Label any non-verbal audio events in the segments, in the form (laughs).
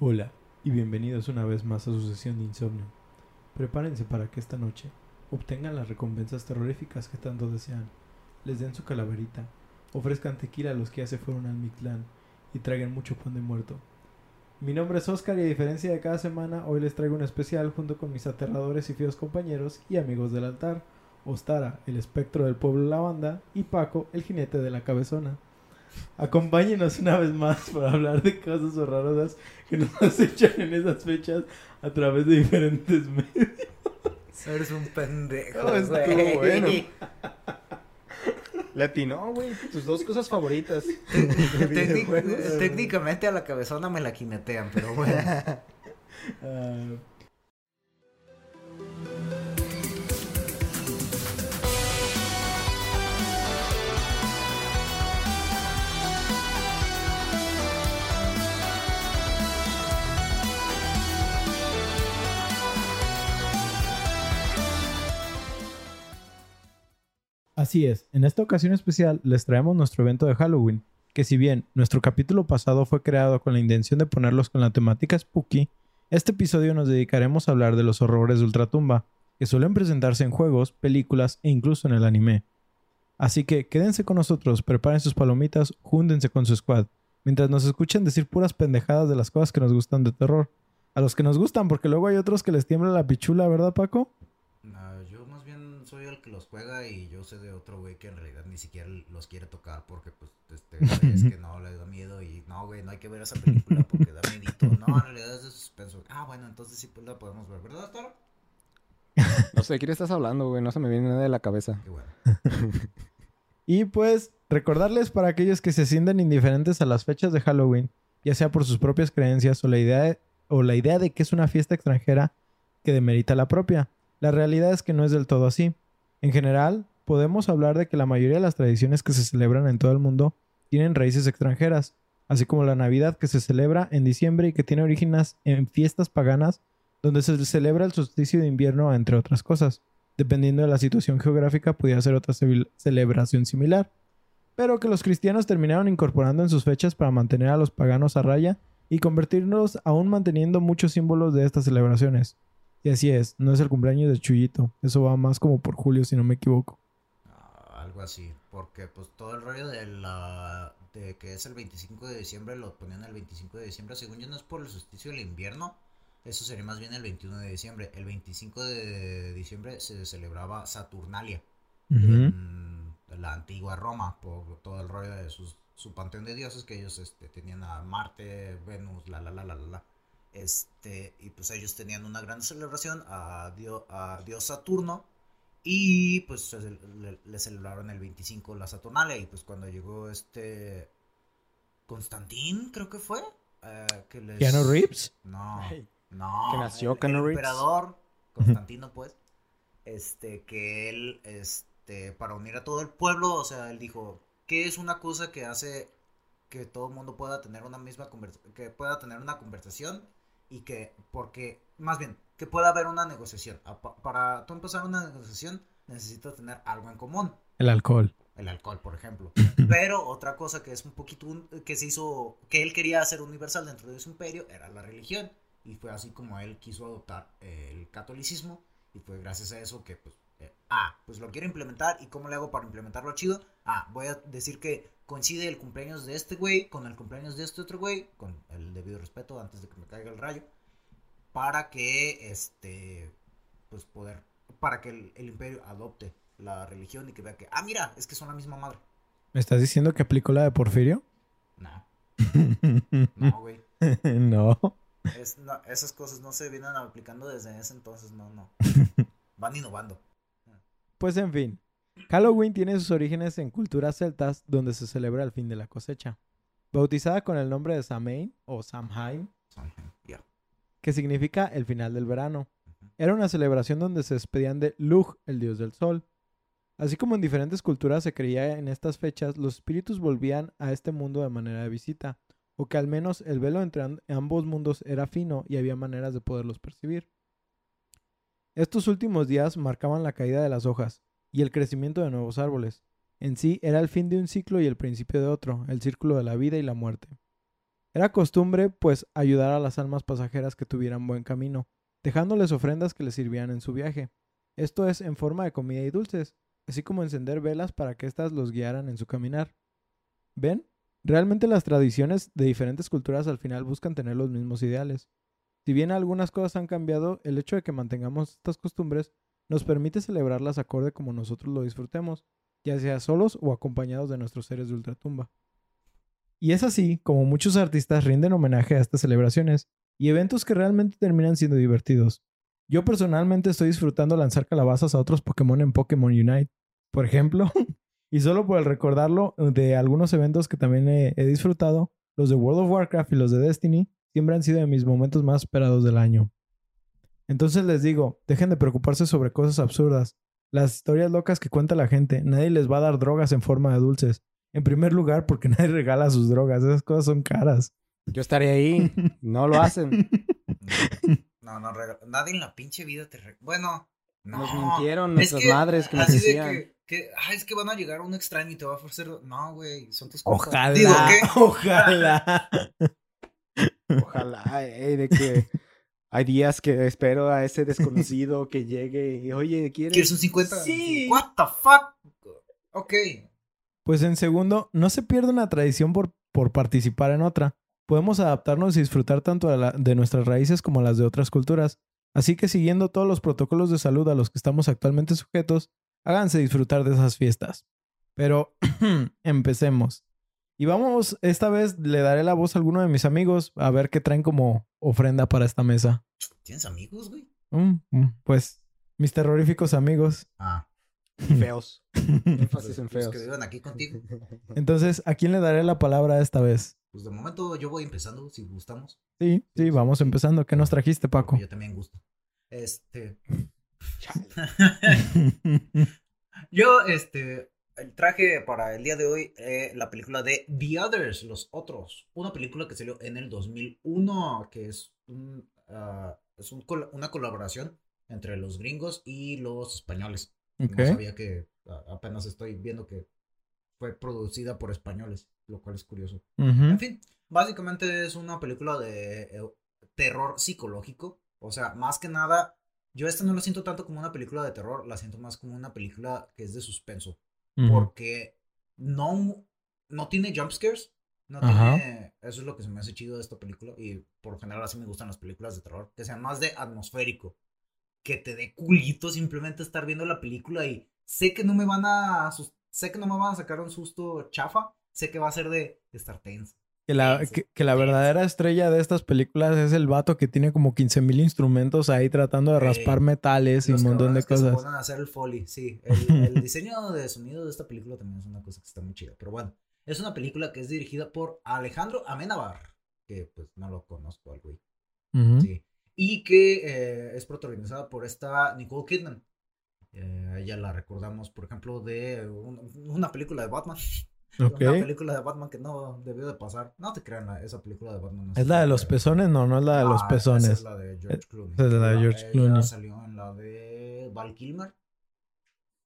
Hola y bienvenidos una vez más a su sesión de insomnio. Prepárense para que esta noche obtengan las recompensas terroríficas que tanto desean, les den su calaverita, ofrezcan tequila a los que ya se fueron al Mictlán y traigan mucho pan de muerto. Mi nombre es Oscar y a diferencia de cada semana, hoy les traigo un especial junto con mis aterradores y fieros compañeros y amigos del altar, Ostara, el espectro del pueblo lavanda, y Paco, el jinete de la cabezona. Acompáñenos una vez más para hablar de cosas horrorosas que nos (laughs) acechan en esas fechas a través de diferentes medios. Eres un pendejo. No, estuvo güey. bueno. (laughs) Le atinó, güey. Tus dos cosas favoritas. (laughs) Técnicamente a la cabezona me la quinetean, pero bueno. Ah, Así es, en esta ocasión especial les traemos nuestro evento de Halloween, que si bien nuestro capítulo pasado fue creado con la intención de ponerlos con la temática spooky, este episodio nos dedicaremos a hablar de los horrores de Ultratumba, que suelen presentarse en juegos, películas e incluso en el anime. Así que quédense con nosotros, preparen sus palomitas, júndense con su squad, mientras nos escuchen decir puras pendejadas de las cosas que nos gustan de terror. A los que nos gustan, porque luego hay otros que les tiembla la pichula, ¿verdad Paco yo más bien soy el que los juega y yo sé de otro güey que en realidad ni siquiera los quiere tocar porque pues este güey es que (laughs) no le da miedo y no güey, no hay que ver esa película porque da miedito. No, en realidad es de suspenso. Ah, bueno, entonces sí pues la podemos ver, ¿verdad, Taro? (laughs) No sé de quién estás hablando, güey. No se me viene nada de la cabeza. Bueno. (laughs) Y pues recordarles para aquellos que se sienten indiferentes a las fechas de Halloween, ya sea por sus propias creencias o la idea de, o la idea de que es una fiesta extranjera que demerita la propia. La realidad es que no es del todo así. En general, podemos hablar de que la mayoría de las tradiciones que se celebran en todo el mundo tienen raíces extranjeras, así como la Navidad que se celebra en diciembre y que tiene orígenes en fiestas paganas donde se celebra el solsticio de invierno, entre otras cosas. Dependiendo de la situación geográfica, podría ser otra celebración similar, pero que los cristianos terminaron incorporando en sus fechas para mantener a los paganos a raya y convertirnos aún manteniendo muchos símbolos de estas celebraciones. Y así es, no es el cumpleaños de Chuyito, eso va más como por julio si no me equivoco. Ah, algo así, porque pues todo el rollo de la de que es el 25 de diciembre lo ponían el 25 de diciembre, según yo no es por el solsticio del invierno, eso sería más bien el 21 de diciembre. El 25 de diciembre se celebraba Saturnalia en la antigua Roma por todo el rollo de sus, su panteón de dioses que ellos este, tenían a Marte, Venus, la la la la la la. Este, y pues ellos tenían una gran celebración a, Dio- a Dios Saturno y pues se- le, le celebraron el 25 la Saturnalia y pues cuando llegó este Constantín creo que fue eh, que les... ¿Keanu Reeves? No, no. que nació el, Keanu el Reeves. emperador Constantino pues este que él este para unir a todo el pueblo, o sea, él dijo, ¿qué es una cosa que hace que todo el mundo pueda tener una misma conversación, que pueda tener una conversación y que porque más bien que pueda haber una negociación. A- pa- Para tú empezar una negociación necesitas tener algo en común El alcohol. el alcohol, por ejemplo. (laughs) Pero otra cosa que es un poquito un- que se hizo, que él quería hacer universal dentro de su imperio era la religión. Y fue así como él quiso adoptar el catolicismo. Y fue gracias a eso que, pues, eh, ah, pues lo quiero implementar. ¿Y cómo le hago para implementarlo chido? Ah, voy a decir que coincide el cumpleaños de este güey con el cumpleaños de este otro güey, con el debido respeto antes de que me caiga el rayo. Para que, este, pues poder, para que el, el imperio adopte la religión y que vea que, ah, mira, es que son la misma madre. ¿Me estás diciendo que aplicó la de Porfirio? No, (laughs) no, güey. (laughs) no. Es- no, esas cosas no se vienen aplicando desde ese entonces, no, no. (laughs) Van innovando. Pues en fin, Halloween tiene sus orígenes en culturas celtas donde se celebra el fin de la cosecha. Bautizada con el nombre de Samhain o Samhain, que significa el final del verano. Era una celebración donde se despedían de Lugh, el dios del sol. Así como en diferentes culturas se creía en estas fechas, los espíritus volvían a este mundo de manera de visita, o que al menos el velo entre am- ambos mundos era fino y había maneras de poderlos percibir. Estos últimos días marcaban la caída de las hojas y el crecimiento de nuevos árboles. En sí era el fin de un ciclo y el principio de otro, el círculo de la vida y la muerte. Era costumbre, pues, ayudar a las almas pasajeras que tuvieran buen camino, dejándoles ofrendas que les sirvieran en su viaje. Esto es en forma de comida y dulces, así como encender velas para que éstas los guiaran en su caminar. ¿Ven? Realmente las tradiciones de diferentes culturas al final buscan tener los mismos ideales. Si bien algunas cosas han cambiado, el hecho de que mantengamos estas costumbres nos permite celebrarlas acorde como nosotros lo disfrutemos, ya sea solos o acompañados de nuestros seres de ultratumba. Y es así como muchos artistas rinden homenaje a estas celebraciones y eventos que realmente terminan siendo divertidos. Yo personalmente estoy disfrutando lanzar calabazas a otros Pokémon en Pokémon Unite, por ejemplo, (laughs) y solo por el recordarlo de algunos eventos que también he, he disfrutado, los de World of Warcraft y los de Destiny siempre han sido de mis momentos más esperados del año. Entonces les digo, dejen de preocuparse sobre cosas absurdas. Las historias locas que cuenta la gente, nadie les va a dar drogas en forma de dulces. En primer lugar, porque (laughs) nadie regala sus drogas, esas cosas son caras. Yo estaré ahí, no lo hacen. (laughs) No, no, rega- nadie en la pinche vida te... re- Bueno, no. Nos mintieron Es nuestras madres que nos así de decían. que, que, ah, es que van a llegar un extraño y te va a ofrecer... No, güey, son tus compas. Ojalá, Digo, ¿qué? (laughs) ojalá. Ojalá, ey, de que hay días que espero a ese (laughs) desconocido que llegue y, oye, ¿quieres? ¿Quieres un 50? Sí. What the fuck? Ok. Pues en segundo, no se pierde una tradición por, por participar en otra. Podemos adaptarnos y disfrutar tanto de, la- de nuestras raíces como las de otras culturas. Así que siguiendo todos los protocolos de salud a los que estamos actualmente sujetos, háganse disfrutar de esas fiestas. Pero (clears throat) empecemos. Y vamos, esta vez le daré la voz a alguno de mis amigos a ver qué traen como ofrenda para esta mesa. ¿Tienes amigos, güey? Mm, mm, pues, mis terroríficos amigos. Ah. Feos. (laughs) Énfasis en feos. que vivan aquí contigo. Entonces, ¿a quién le daré la palabra esta vez? Pues de momento yo voy empezando, si gustamos. Sí, sí, vamos empezando. ¿Qué nos trajiste, Paco? Porque Yo también gusto. Este. (laughs) (laughs) Yo, este. Traje para el día de hoy eh, la película de The Others, Los Otros. Una película que salió en el 2001, que es, un, ah, es un col- una colaboración entre los gringos y los españoles. Ok. No sabía que apenas estoy viendo que fue producida por españoles, lo cual es curioso. En fin, básicamente es una película de eh, terror psicológico. O sea, más que nada, yo esta no la siento tanto como una película de terror, la siento más como una película que es de suspenso. Porque no, no tiene jumpscares. No Ajá. tiene. Eso es lo que se me hace chido de esta película. Y por lo general así me gustan las películas de terror. Que sean más de atmosférico. Que te dé culito simplemente estar viendo la película y sé que no me van a. Sé que no me van a sacar un susto chafa. Sé que va a ser de, de estar tenso. Que la, que, que la verdadera estrella de estas películas es el vato que tiene como 15.000 instrumentos ahí tratando de raspar metales y un montón de cabrones que se cosas. a hacer el foley, sí. El, el (laughs) diseño de sonido de esta película también es una cosa que está muy chida. Pero bueno, es una película que es dirigida por Alejandro Amenábar, que pues no lo conozco al güey. Sí. Y que eh, es protagonizada por esta Nicole Kidman. Eh, a ella la recordamos, por ejemplo, de un- una película de Batman. Ok. Una película de Batman que no debió de pasar. No te crean, esa película de Batman. no ¿Es la de los pezones? No, no es la de los Ah, pezones. Esa es la de George Clooney. esa es la de George Clooney. salió en la de Val Kilmer.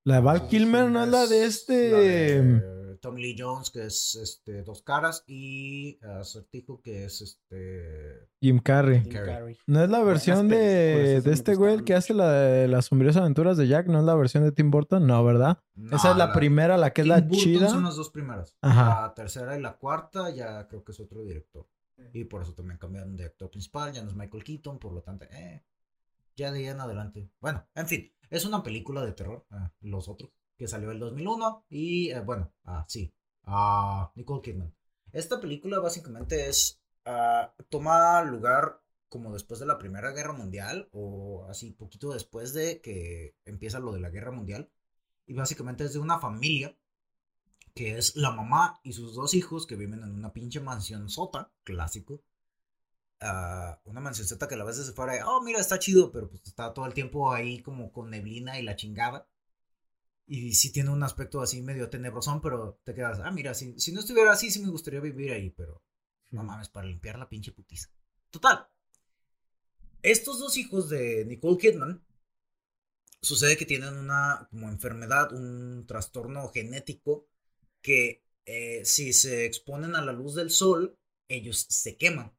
La de Val Kilmer no es la de es este... la de Tommy Lee Jones, que es este, Dos Caras, y Acertijo, que es este. Jim Carrey. Jim Carrey. No es la versión de, de este güey el que hace la de las sombrías aventuras de Jack, no es la versión de Tim Burton, no, ¿verdad? Esa es la, primera, la que es la Burton chida. Son las dos primeras. Ajá. La tercera y la cuarta, ya creo que es otro director. Y por eso también cambiaron de actor principal, ya no es Michael Keaton, por lo tanto, eh, ya de ahí en adelante. Bueno, en fin, es una película de terror, ah, Los Otros, que salió el 2001 y, eh, bueno, ah, sí, ah, Nicole Kidman. Esta película básicamente es, ah, toma lugar como después de la Primera Guerra Mundial o así poquito después de que empieza lo de la Guerra Mundial. Y básicamente es de una familia que es la mamá y sus dos hijos que viven en una pinche mansión sota, clásico. Ah, una mansión sota que a veces se fuera, oh, mira, está chido, pero pues está todo el tiempo ahí como con neblina y la chingada. Y sí tiene un aspecto así medio tenebrosón, pero te quedas, ah, mira, si, si no estuviera así, sí me gustaría vivir ahí, pero no mames, para limpiar la pinche putiza. Total. Estos dos hijos de Nicole Kidman sucede que tienen una como enfermedad, un trastorno genético que eh, si se exponen a la luz del sol ellos se queman.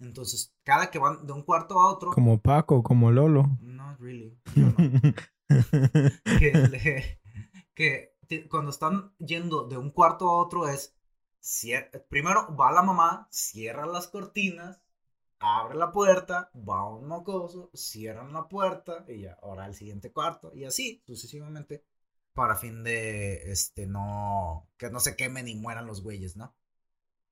Entonces, cada que van de un cuarto a otro. Como Paco, como Lolo. No, really. yo no. (laughs) que, (laughs) le- que te- cuando están yendo de un cuarto a otro es. cier- primero va la mamá, cierra las cortinas, abre la puerta, va un mocoso, cierran la puerta y ya, ahora al siguiente cuarto y así sucesivamente para fin de este no que no se quemen y mueran los güeyes, ¿no?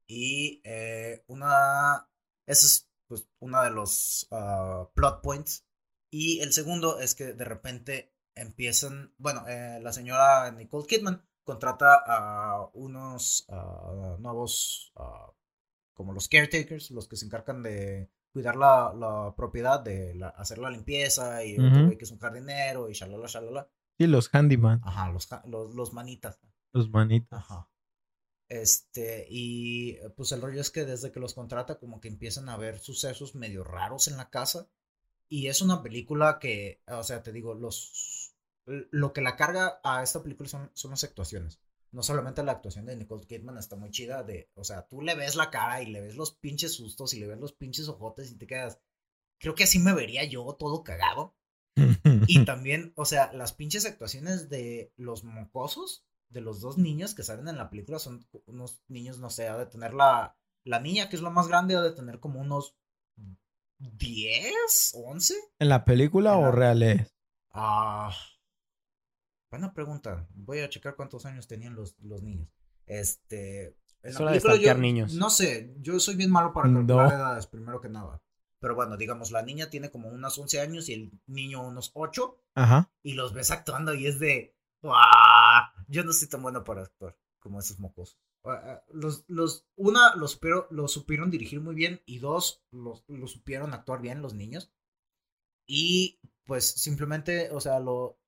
Y eh, una ese es pues uno de los ah, plot points y el segundo es que de repente empiezan, bueno, eh, la señora Nicole Kidman contrata a unos ah, nuevos ah, como los caretakers, los que se encargan de cuidar la, la propiedad, de la- hacer la limpieza y otro Ujú. güey que es un jardinero y shalala, shalala. Sí, los handyman, Ajá, los, los, los manitas. los manitas. Ajá. Este, y pues el rollo es que desde que los contrata, como que empiezan a haber sucesos medio raros en la casa. Y es una película que, o sea, te digo, los. Lo que la carga a esta película son, son las actuaciones. No solamente la actuación de Nicole Kidman está muy chida, de, o sea, tú le ves la cara y le ves los pinches sustos y le ves los pinches ojotes y te quedas. Creo que así me vería yo todo cagado. Y (laughs) también, o sea, las pinches actuaciones de los mocosos, de los dos niños que salen en la película, son unos niños, no sé, ha de tener la, la niña, que es la más grande, ha de tener como unos 10, 11. ¿En la película En o reales? Ah, buena pregunta. Voy a checar cuántos años tenían los, los niños. Este. En Es la película yo- niños. No sé, yo soy bien malo para No. calcular edades, primero que nada. Pero bueno, digamos, la niña tiene como unos 11 años y el niño unos 8 Ajá. y los ves actuando y es de ¡Guau! yo no soy tan bueno para actuar como esos mocosos los, los una los supieron, los supieron dirigir muy bien y dos los, los supieron actuar bien los niños. Y pues simplemente o sea lo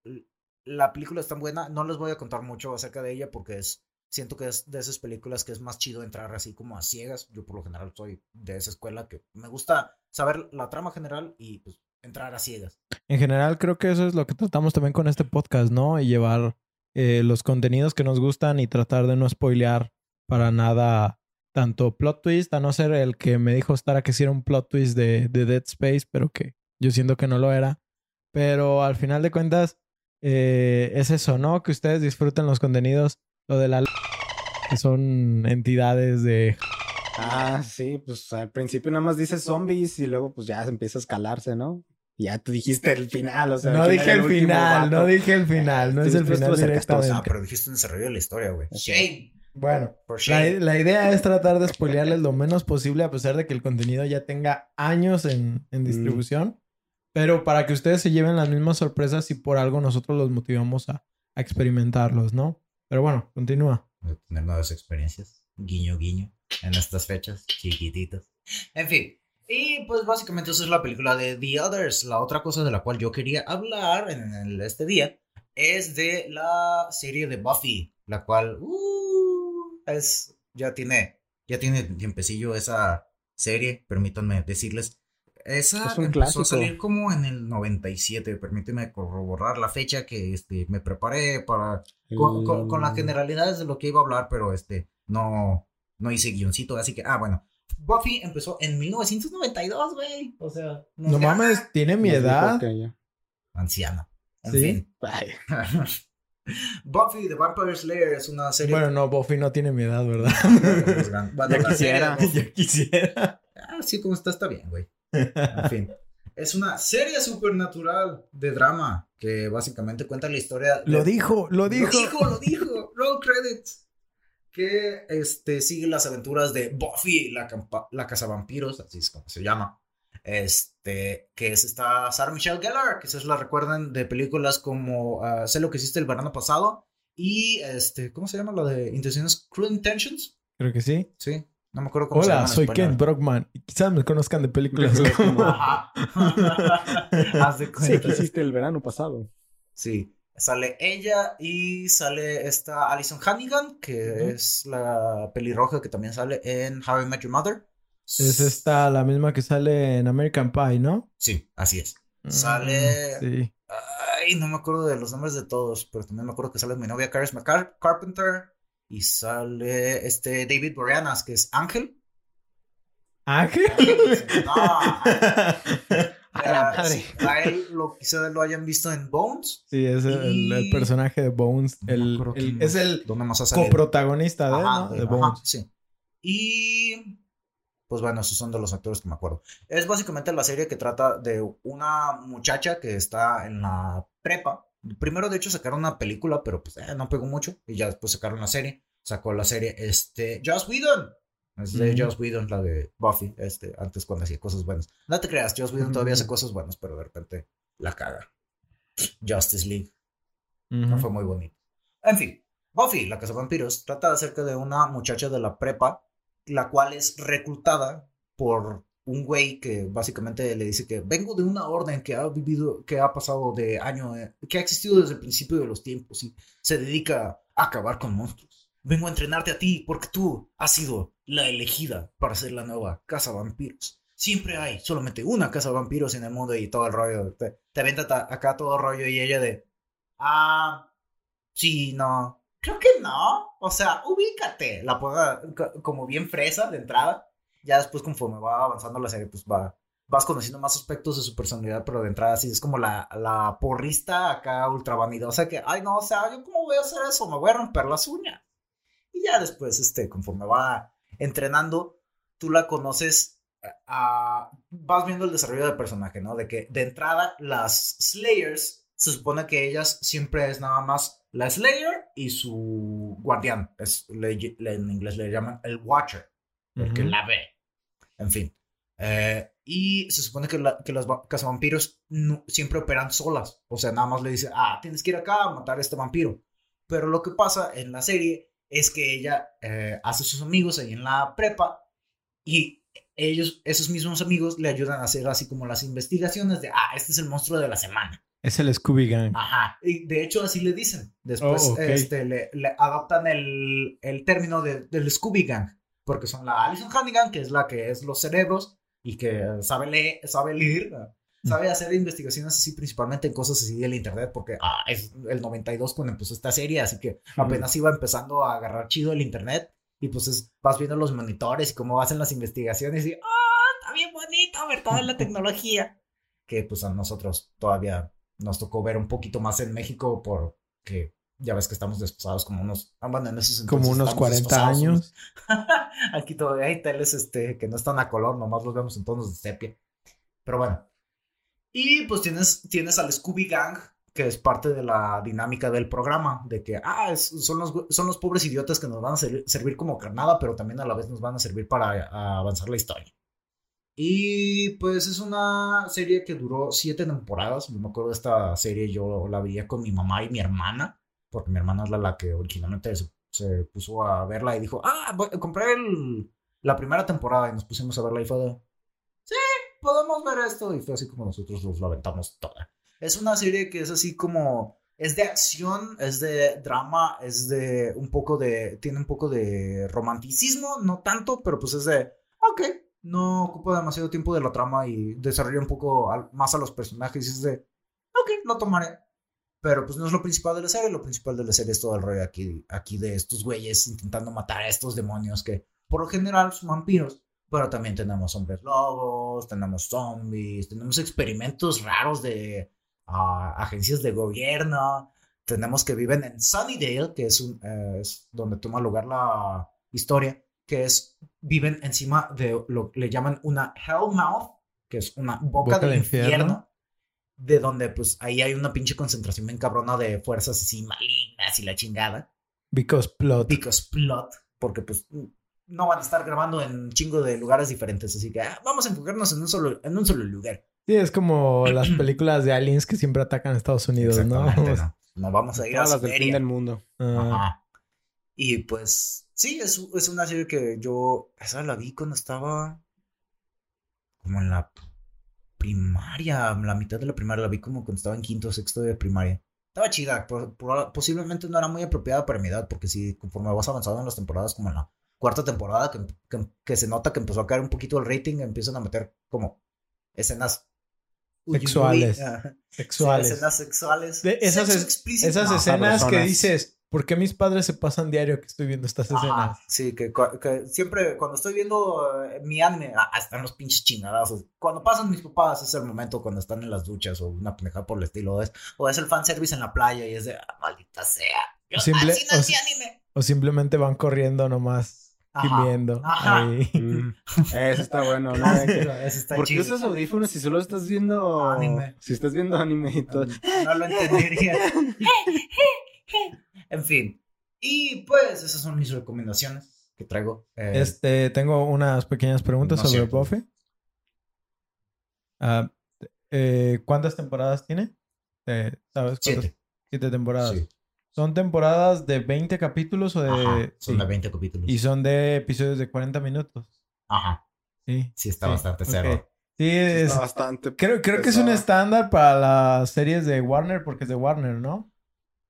la película es tan buena no les voy a contar mucho acerca de ella porque es siento que es de esas películas que es más chido entrar así como a ciegas. Yo por lo general soy de esa escuela que me gusta saber la trama general y pues entrar a ciegas. En general creo que eso es lo que tratamos también con este podcast, ¿no? Y llevar eh, los contenidos que nos gustan y tratar de no spoilear para nada tanto plot twist, a no ser el que me dijo Stara que sí era un plot twist de, de Dead Space, pero que yo siento que no lo era. Pero al final de cuentas eh, es eso, ¿no? Que ustedes disfruten los contenidos, lo de la... que son entidades de... Ah, sí, pues al principio nada más dices zombies y luego pues ya empieza a escalarse, ¿no? Ya tú dijiste el final, o sea. No ¿quién dije el final, no dije el final, no Sí, es el final estuvo Ah, directamente. pero dijiste un desarrollo de la historia, güey. Shame. Bueno, La, la idea es tratar de spoilearles lo menos posible a pesar de que el contenido ya tenga años en, en distribución. Pero para que ustedes se lleven las mismas sorpresas y por algo nosotros los motivamos a, a experimentarlos, ¿no? Pero bueno, continúa. Tener nuevas experiencias. Guiño, guiño. En estas fechas. Chiquititas. En fin. Y pues básicamente esa es la película de The Others. La otra cosa de la cual yo quería hablar en el- este día es de la serie de Buffy. La cual uh, es ya tiene ya tiene tiempecillo esa serie. Permítanme decirles. Esa Es un empezó a salir como en el 97. Permíteme corroborar la fecha que este, me preparé para con, con- con las generalidades de lo que iba a hablar, pero este, no, no hice guioncito, así que, ah, bueno. Buffy empezó en 1992, güey. O sea, No gana. mames, tiene mi edad. Anciana. En Sí. fin. (laughs) Buffy the Vampire Slayer es una serie. Bueno, no, Buffy no tiene mi edad, ¿verdad? (laughs) Bueno, Ya quisiera. (laughs) ya quisiera. Ah, sí, como está, está bien, güey. (laughs) En fin. Es una serie supernatural de drama que básicamente cuenta la historia. de- Lo dijo, lo dijo. Lo dijo, lo dijo. Roll credits. Que este, sigue las aventuras de Buffy, la, la cazavampiros, así es como se llama. Este, que es esta Sarah Michelle Gellar, que se la recuerdan de películas como ah, Sé lo que hiciste el verano pasado. Y este, ¿cómo se llama? La de Intenciones Cruel Intentions. Creo que sí. Sí, no me acuerdo cómo se llama. Hola, soy. Ken Brockman. Quizás me conozcan de películas (laughs) como... Ajá. (laughs) Haz de Sí, cuenta. que hiciste el verano pasado. Sí, sale ella y sale esta Alison Hannigan, que es la pelirroja que también sale en How I Met Your Mother. Es esta la misma que sale en American Pie, ¿no? Sí, así es. Mm, Sale- Sí. Ay, no me acuerdo de los nombres de todos, pero también me acuerdo que sale mi novia Charisma Car- Carpenter y sale este David Boreanaz, que es Ángel. ¿Ángel? (laughs) No. (laughs) A la Eh, madre. sí, a él lo, quizá lo hayan visto en Bones. Sí, es el, personaje de Bones. El, es el coprotagonista de, Ajá, ¿no? de- de ajá, Bones. sí. Y pues bueno, esos son de los actores que me acuerdo. Es básicamente la serie que trata de una muchacha que está en la prepa. Primero, de hecho, sacaron una película, pero pues eh, no pegó mucho. Y ya después sacaron la serie. Sacó la serie, este, Joss Whedon. Es de Ujú. Joss Whedon, la de Buffy, este, antes cuando hacía cosas buenas. No te creas, Joss Whedon todavía hace cosas buenas, pero de repente la caga. Justice League. No fue muy bonito. En fin, Buffy, la casa de vampiros, trata acerca de una muchacha de la prepa, la cual es reclutada por un güey que básicamente le dice que vengo de una orden que ha vivido, que ha pasado de año, eh, que ha existido desde el principio de los tiempos y se dedica a acabar con monstruos. Vengo a entrenarte a ti porque tú has sido la elegida para ser la nueva casa vampiros. Siempre hay solamente una casa vampiros en el mundo y todo el rollo. Te, te aventa ta- acá todo el rollo y ella de, ah, Sí, no. Creo que no. O sea, ubícate. La ponga co- como bien fresa de entrada. Ya después, conforme va avanzando la serie, pues va. Vas conociendo más aspectos de su personalidad, pero de entrada sí es como la, la porrista acá ultra vanidosa que, ay no, o sea, yo cómo voy a hacer eso, me voy a romper las uñas. Y ya después, este, conforme va entrenando, tú la conoces, a- vas viendo el desarrollo del personaje, ¿no? De que de entrada las Slayers, se supone que ellas siempre es nada más la Slayer y su guardián. Es, le- le- en inglés le llaman el Watcher, el que Ujú. la ve. En fin. Eh, y se supone que, la- que las va- cazavampiros no- siempre operan solas. O sea, nada más le dice, ah, tienes que ir acá a matar a este vampiro. Pero lo que pasa en la serie es que ella eh, hace sus amigos ahí en la prepa y ellos, esos mismos amigos, le ayudan a hacer así como las investigaciones de, ah, este es el monstruo de la semana. Es el Scooby Gang. Ajá. Y de hecho así le dicen. Después Oh, este, le, le adoptan el, el término de- del Scooby Gang. Porque son la Alison Hannigan, que es la que es los cerebros y que sabe leer, sabe leer, sabe hacer investigaciones así principalmente en cosas así del internet, porque ah, es el 92 cuando empezó esta serie, así que apenas iba empezando a agarrar chido el internet y pues es- vas viendo los monitores y cómo hacen las investigaciones y ¡ah! Está bien bonito ver toda la tecnología. Que pues a nosotros todavía nos tocó ver un poquito más en México porque ya ves que estamos desposados como unos, ah, bueno, en esos Como unos estamos 40 desfasados, años. (laughs) Aquí todavía hay teles este, que no están a color, nomás los vemos en tonos de sepia. Pero bueno. Y pues tienes, tienes al Scooby Gang, que es parte de la dinámica del programa, de que, ah, es- son, los, son los pobres idiotas que nos van a servir, servir como carnada, pero también a la vez nos van a servir para a avanzar la historia. Y pues es una serie que duró siete temporadas. Me acuerdo de esta serie, yo la veía con mi mamá y mi hermana, porque mi hermana es la, la que originalmente se, puso a verla y dijo, ah, comprar el- la primera temporada y nos pusimos a verla y fue de, sí, podemos ver esto. Y fue así como nosotros nos la aventamos toda. Es una serie que es así como, es de acción, es de drama, es de un poco de, tiene un poco de romanticismo, no tanto, pero pues es de, no ocupa demasiado tiempo de la trama y desarrolla un poco más a los personajes y es de, ok, lo tomaré. Pero pues no es lo principal de la serie, lo principal de la serie es todo el rollo aquí, aquí de estos güeyes intentando matar a estos demonios que por lo general son vampiros. Pero también tenemos hombres lobos, tenemos zombies, tenemos experimentos raros de ah, agencias de gobierno, tenemos que viven en Sunnydale, que es, un, eh, es donde toma lugar la historia, que es, viven encima de lo que le llaman una Hellmouth, que es una boca, Boca del de infierno. infierno, de donde pues ahí hay una pinche concentración bien cabrona de fuerzas así malignas y la chingada. Because plot. Because plot, porque pues no van a estar grabando en un chingo de lugares diferentes, así que ah, vamos a enfocarnos en un solo, en un solo lugar. Sí, es como las películas de aliens que siempre atacan a Estados Unidos, ¿no? ¿no? (laughs) No vamos a ir a Todas las del fin del mundo. Ah, Ajá. Y pues, sí, es, es una serie que yo, esa la vi cuando estaba como en la primaria, la mitad de la primaria, la vi como cuando estaba en quinto o sexto de primaria. Estaba chida, por- por- posiblemente no era muy apropiada para mi edad, porque sí, conforme vas avanzando en las temporadas, como en la cuarta temporada, que, que- que se nota que empezó a caer un poquito el rating, empiezan a meter como escenas uy, uy, Sexuales. escenas sexuales. De esas Sexo es- explícito. Esas No, escenas que dices, ¿por qué mis padres se pasan diario que estoy viendo estas escenas? Ajá, sí, que, siempre cuando estoy viendo eh, mi anime, ah, están los pinches chingadazos. Cuando pasan mis papás es el momento cuando están en las duchas o una pendejada por el estilo. Es, o es el fanservice en la playa y es de, ah, maldita sea. Yo, Simple- así no o si- anime. O simplemente van corriendo nomás, Ajá, gimiendo. ajá. ahí. Mm, Eso está bueno, ¿no? (laughs) Ah, Eso está ¿Por qué chido. usas audífonos si solo estás viendo Anime. Si estás viendo anime y todo. No lo entendería. (laughs) (laughs) en fin. Y pues esas son mis recomendaciones que traigo. Eh, Este, tengo unas pequeñas preguntas No sobre cierto. Buffy. Ah, eh, ¿Cuántas temporadas tiene? Eh, ¿Sabes? cuántas? siete. Siete temporadas. Sí. ¿Son temporadas de 20 capítulos o de...? Ajá, son sí. de 20 capítulos. Y son de episodios de 40 minutos. Ajá. Sí. Sí, está Sí, bastante cerdo. Sí, es- Está bastante. creo, creo que es un estándar para las series de Warner porque es de Warner, ¿no?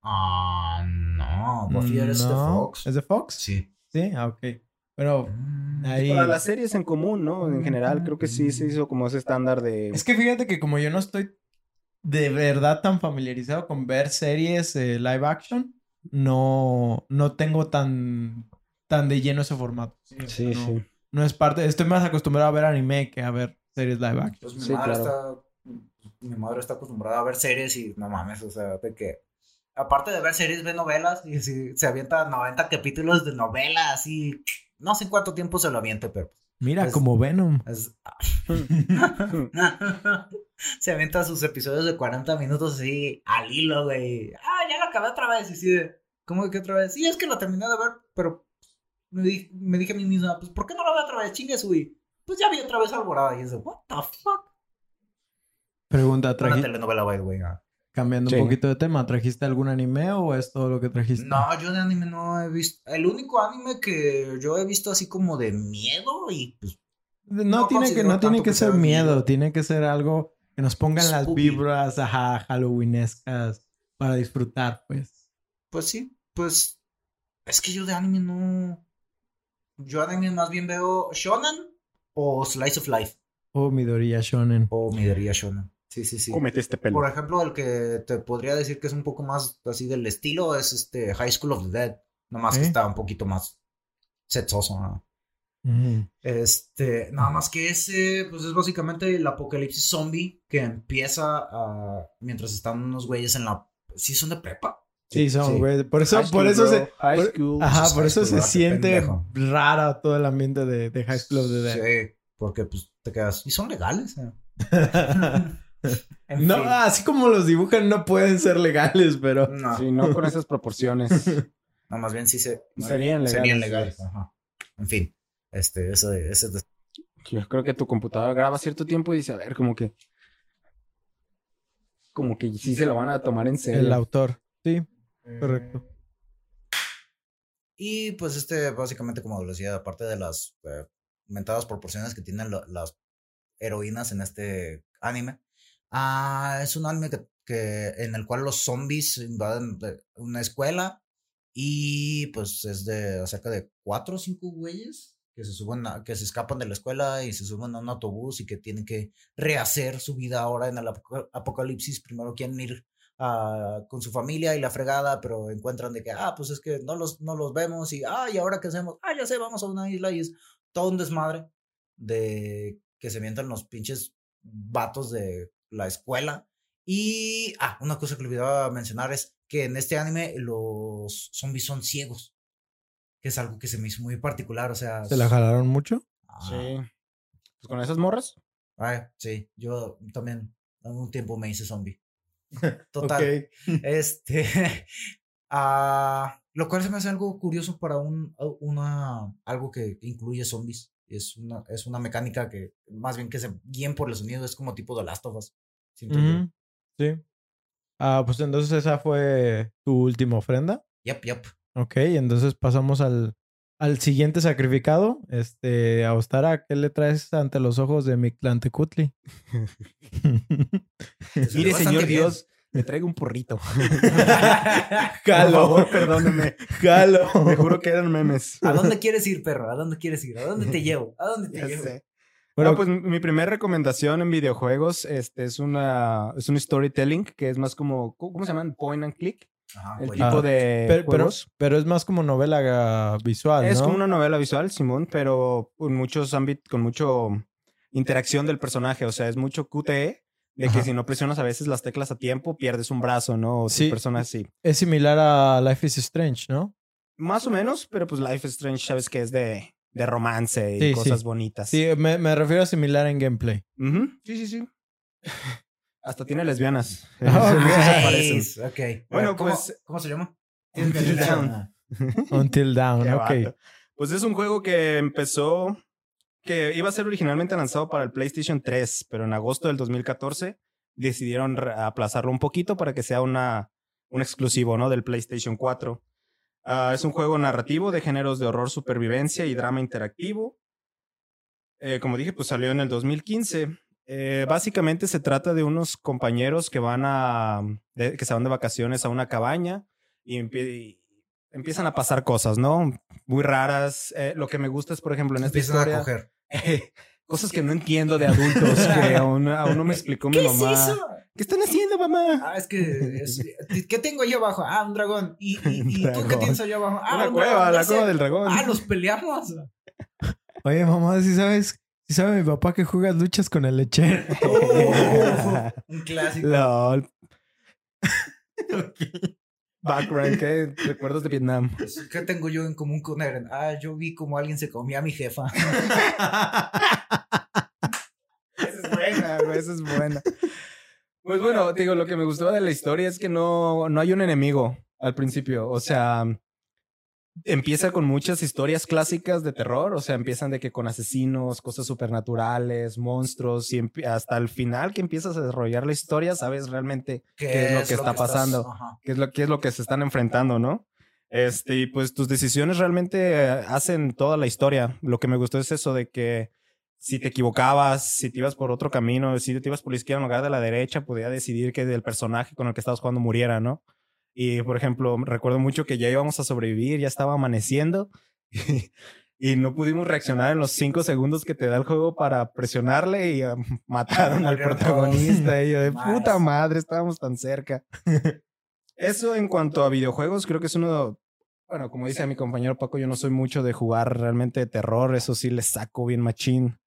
Ah, no. Buffy eres de No, Fox. ¿Es de Fox? Sí. Sí, ah, ok. Pero Mm, ahí... Para las series en común, ¿no? En general, creo que sí se hizo como ese estándar de. Es que fíjate que como yo no estoy de verdad tan familiarizado con ver series eh, live action, no, no tengo tan, tan de lleno ese formato. Sí, no, sí. No es parte, estoy más acostumbrado a ver anime que a ver series live action. Pues mi Sí, madre claro. está. Mi madre está acostumbrada a ver series y no mames, o sea, de que. Aparte de ver series, ve novelas y si se avienta 90 capítulos de novela, así. No sé en cuánto tiempo se lo aviente, pero. Mira, como Venom. Es... (laughs) se avienta sus episodios de 40 minutos así al hilo, güey. Ah, ya lo acabé otra vez. Y sí, de, ¿cómo que otra vez? Sí, es que lo terminé de ver, pero me, di- me dije a mí misma, pues, ¿por qué no lo veo otra vez? Chingue güey. Pues ya vi otra vez Alborada y eso, what the fuck. Pregunta, Una traji- telenovela, way. ah. Cambiando Sí. un poquito de tema, ¿trajiste algún anime o es todo lo que trajiste? No, yo de anime no he visto. El único anime que yo he visto así como de miedo y pues. No, no tiene que, no tiene que que ser miedo, miedo. tiene que ser algo que nos pongan las vibras, ajá, halloweenescas para disfrutar, pues. Pues sí, pues. Es que yo de anime no. Yo de anime más bien veo Shonen o Slice of Life. O Midoriya Shonen. O Midoriya Shonen. Sí, sí, sí. Cómete este pelo. Por ejemplo, el que te podría decir que es un poco más así del estilo es este High School of the Dead. Nomás que Ok. está un poquito más sexoso, ¿no? Ujú. Este, nada más que ese, pues es básicamente el apocalipsis zombie que empieza a, mientras están unos güeyes en la... ¿Sí son de prepa? Sí, son, sí. güey. Por eso, High por school, eso bro. se. High por- school. Ajá, por high eso school, se siente pendejo. raro todo el ambiente de, de High School of the Dead. Sí, porque pues te quedas... ¿Y son legales? eh? (laughs) En no, fin. así como los dibujan, no pueden ser legales, pero. No, Sí, no con esas proporciones. (laughs) no, más bien sí se... Serían legales. Serían legales, ajá. En fin, este, ese de- Yo creo que tu computadora graba cierto tiempo y dice, a ver, como que. Como que sí se lo van a tomar en serio. El autor. Sí, correcto. Y pues este, básicamente, como lo decía, aparte de las eh, mentadas proporciones que tienen lo- las heroínas en este anime, ah, es un anime que, que- en el cual los zombies invaden de- una escuela y pues es de acerca de cuatro o cinco güeyes que se suben a- que se escapan de la escuela y se suben a un autobús y que tienen que rehacer su vida ahora en el apoca- apocalipsis. Primero quieren ir ah, con su familia y la fregada, pero encuentran de que, ah, pues es que no los, no los vemos y, ah, ¿y ahora qué hacemos? Ah, ya sé, vamos a una isla y es todo un desmadre de que se mientan los pinches vatos de la escuela. Y, ah, una cosa que olvidaba mencionar es que en este anime los zombies son ciegos, que es algo que se me hizo muy particular, o sea... ¿Se la jalaron mucho? ah, Sí. Pues con esas morras. ay, sí, yo también en un tiempo me hice zombie. (laughs) Total. (laughs) Este, (laughs) ah, lo cual se me hace algo curioso para un, una, algo que incluye zombies. Es una, es una mecánica que, más bien que se guíen por el sonido, es como tipo de Last of Us. siento yo. Ujú, Sí. Ah, pues entonces esa fue tu última ofrenda. Yep, yep. Ok, entonces pasamos al, al siguiente sacrificado. Este, a Ostara, ¿qué le traes ante los ojos de Mictlantecutli? (laughs) Te (laughs) salió Mire, señor bien. Dios, me traigo un porrito. (laughs) Jalo. Por favor, perdóneme. Jalo. Me juro que eran memes. ¿A dónde quieres ir, perro? ¿A dónde quieres ir? ¿A dónde te llevo? ¿A dónde te Ya llevo? sé. Bueno, No, pues mi primera recomendación en videojuegos este, es, una, es un storytelling que es más como, ¿cómo se llaman? Point and click. Ajá, el tipo Ah, de pero, pero, juegos. pero es más como novela visual, Es ¿no? como una novela visual, Simón, pero con muchos ámbitos, con mucho interacción del personaje. O sea, es mucho QTE, de que Ajá. si no presionas a veces las teclas a tiempo, pierdes un brazo, ¿no? O Sí. así. Es similar a Life is Strange, ¿no? Más o menos, pero pues Life is Strange, sabes que es de, de romance y Sí, cosas sí. bonitas. Sí, me, me refiero a similar en gameplay. Sí, sí, sí. Hasta tiene lesbianas. (laughs) Ok. Se parecen. Nice, Ok. Bueno, ¿cómo- pues- ¿Cómo se llama? Until Dawn. Until Down, ok. vato. Pues es un juego que empezó, que iba a ser originalmente lanzado para el PlayStation 3, pero en agosto del 2014 decidieron aplazarlo un poquito para que sea una, un exclusivo ¿no? del PlayStation 4. Ah, es un juego narrativo de géneros de horror, supervivencia y drama interactivo. Eh, como dije, pues salió en el 2015. Eh, básicamente se trata de unos compañeros que van a de- que se van de vacaciones a una cabaña y, empie- y empiezan a pasar cosas, ¿no? Muy raras. Eh, lo que me gusta es, por ejemplo, en esta Empiezan historia, a coger. (laughs) cosas que no entiendo de adultos (laughs) que aún, aún no me explicó mi mamá. ¿Qué están haciendo, mamá? Ah, es que. es- ¿Qué tengo allá abajo? Ah, un dragón. ¿Y, y, (laughs) y tú qué tienes allá abajo? Ah, Una un cueva, dragón, la sé. cueva del dragón. Ah, los peleamos. Oye, mamá, si sabes, si sabe mi papá que juegas luchas con el lechero. Oh, un clásico. LOL. Background, ¿qué? (laughs) Recuerdos de Vietnam. ¿Qué tengo yo en común con Eren? Ah, yo vi como alguien se comía a mi jefa. (laughs) Esa es buena, güey, esa es buena. Pues bueno, digo, lo que me gustaba de la historia es que no, no hay un enemigo al principio. O sea, empieza con muchas historias clásicas de terror. O sea, empiezan de que con asesinos, cosas supernaturales, monstruos, y hasta el final que empiezas a desarrollar la historia, sabes realmente qué es lo que está pasando. Qué es lo, qué es lo que se están enfrentando, ¿no? Este, y pues tus decisiones realmente eh, hacen toda la historia. Lo que me gustó es eso de que si te equivocabas, si te ibas por otro camino, si te ibas por la izquierda en lugar de la derecha, podía decidir que el personaje con el que estabas jugando muriera, ¿no? Y por ejemplo, recuerdo mucho que ya íbamos a sobrevivir, ya estaba amaneciendo y no pudimos reaccionar en los cinco segundos que te da el juego para presionarle y um, (laughs) mataron al protagonista. Y yo de puta madre, estábamos tan cerca. (laughs) Eso en cuanto a videojuegos, creo que es uno, bueno, como dice mi compañero Paco, yo no soy mucho de jugar realmente de terror, eso sí le saco bien machín.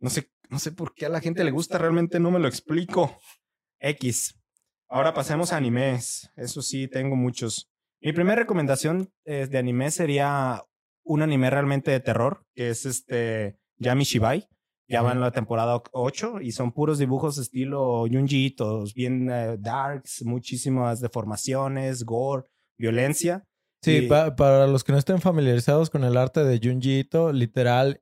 No sé, no sé por qué a la gente le gusta, realmente no me lo explico. X. Ahora pasemos a animes. Eso sí, tengo muchos. Mi primera recomendación eh, de anime sería un anime realmente de terror, que es este Yami Shibai. Ya va en la temporada 8 y son puros dibujos estilo Junji, todos bien eh, darks, muchísimas deformaciones, gore, violencia. Sí, Y- pa- para los que no estén familiarizados con el arte de Junji Ito, literal,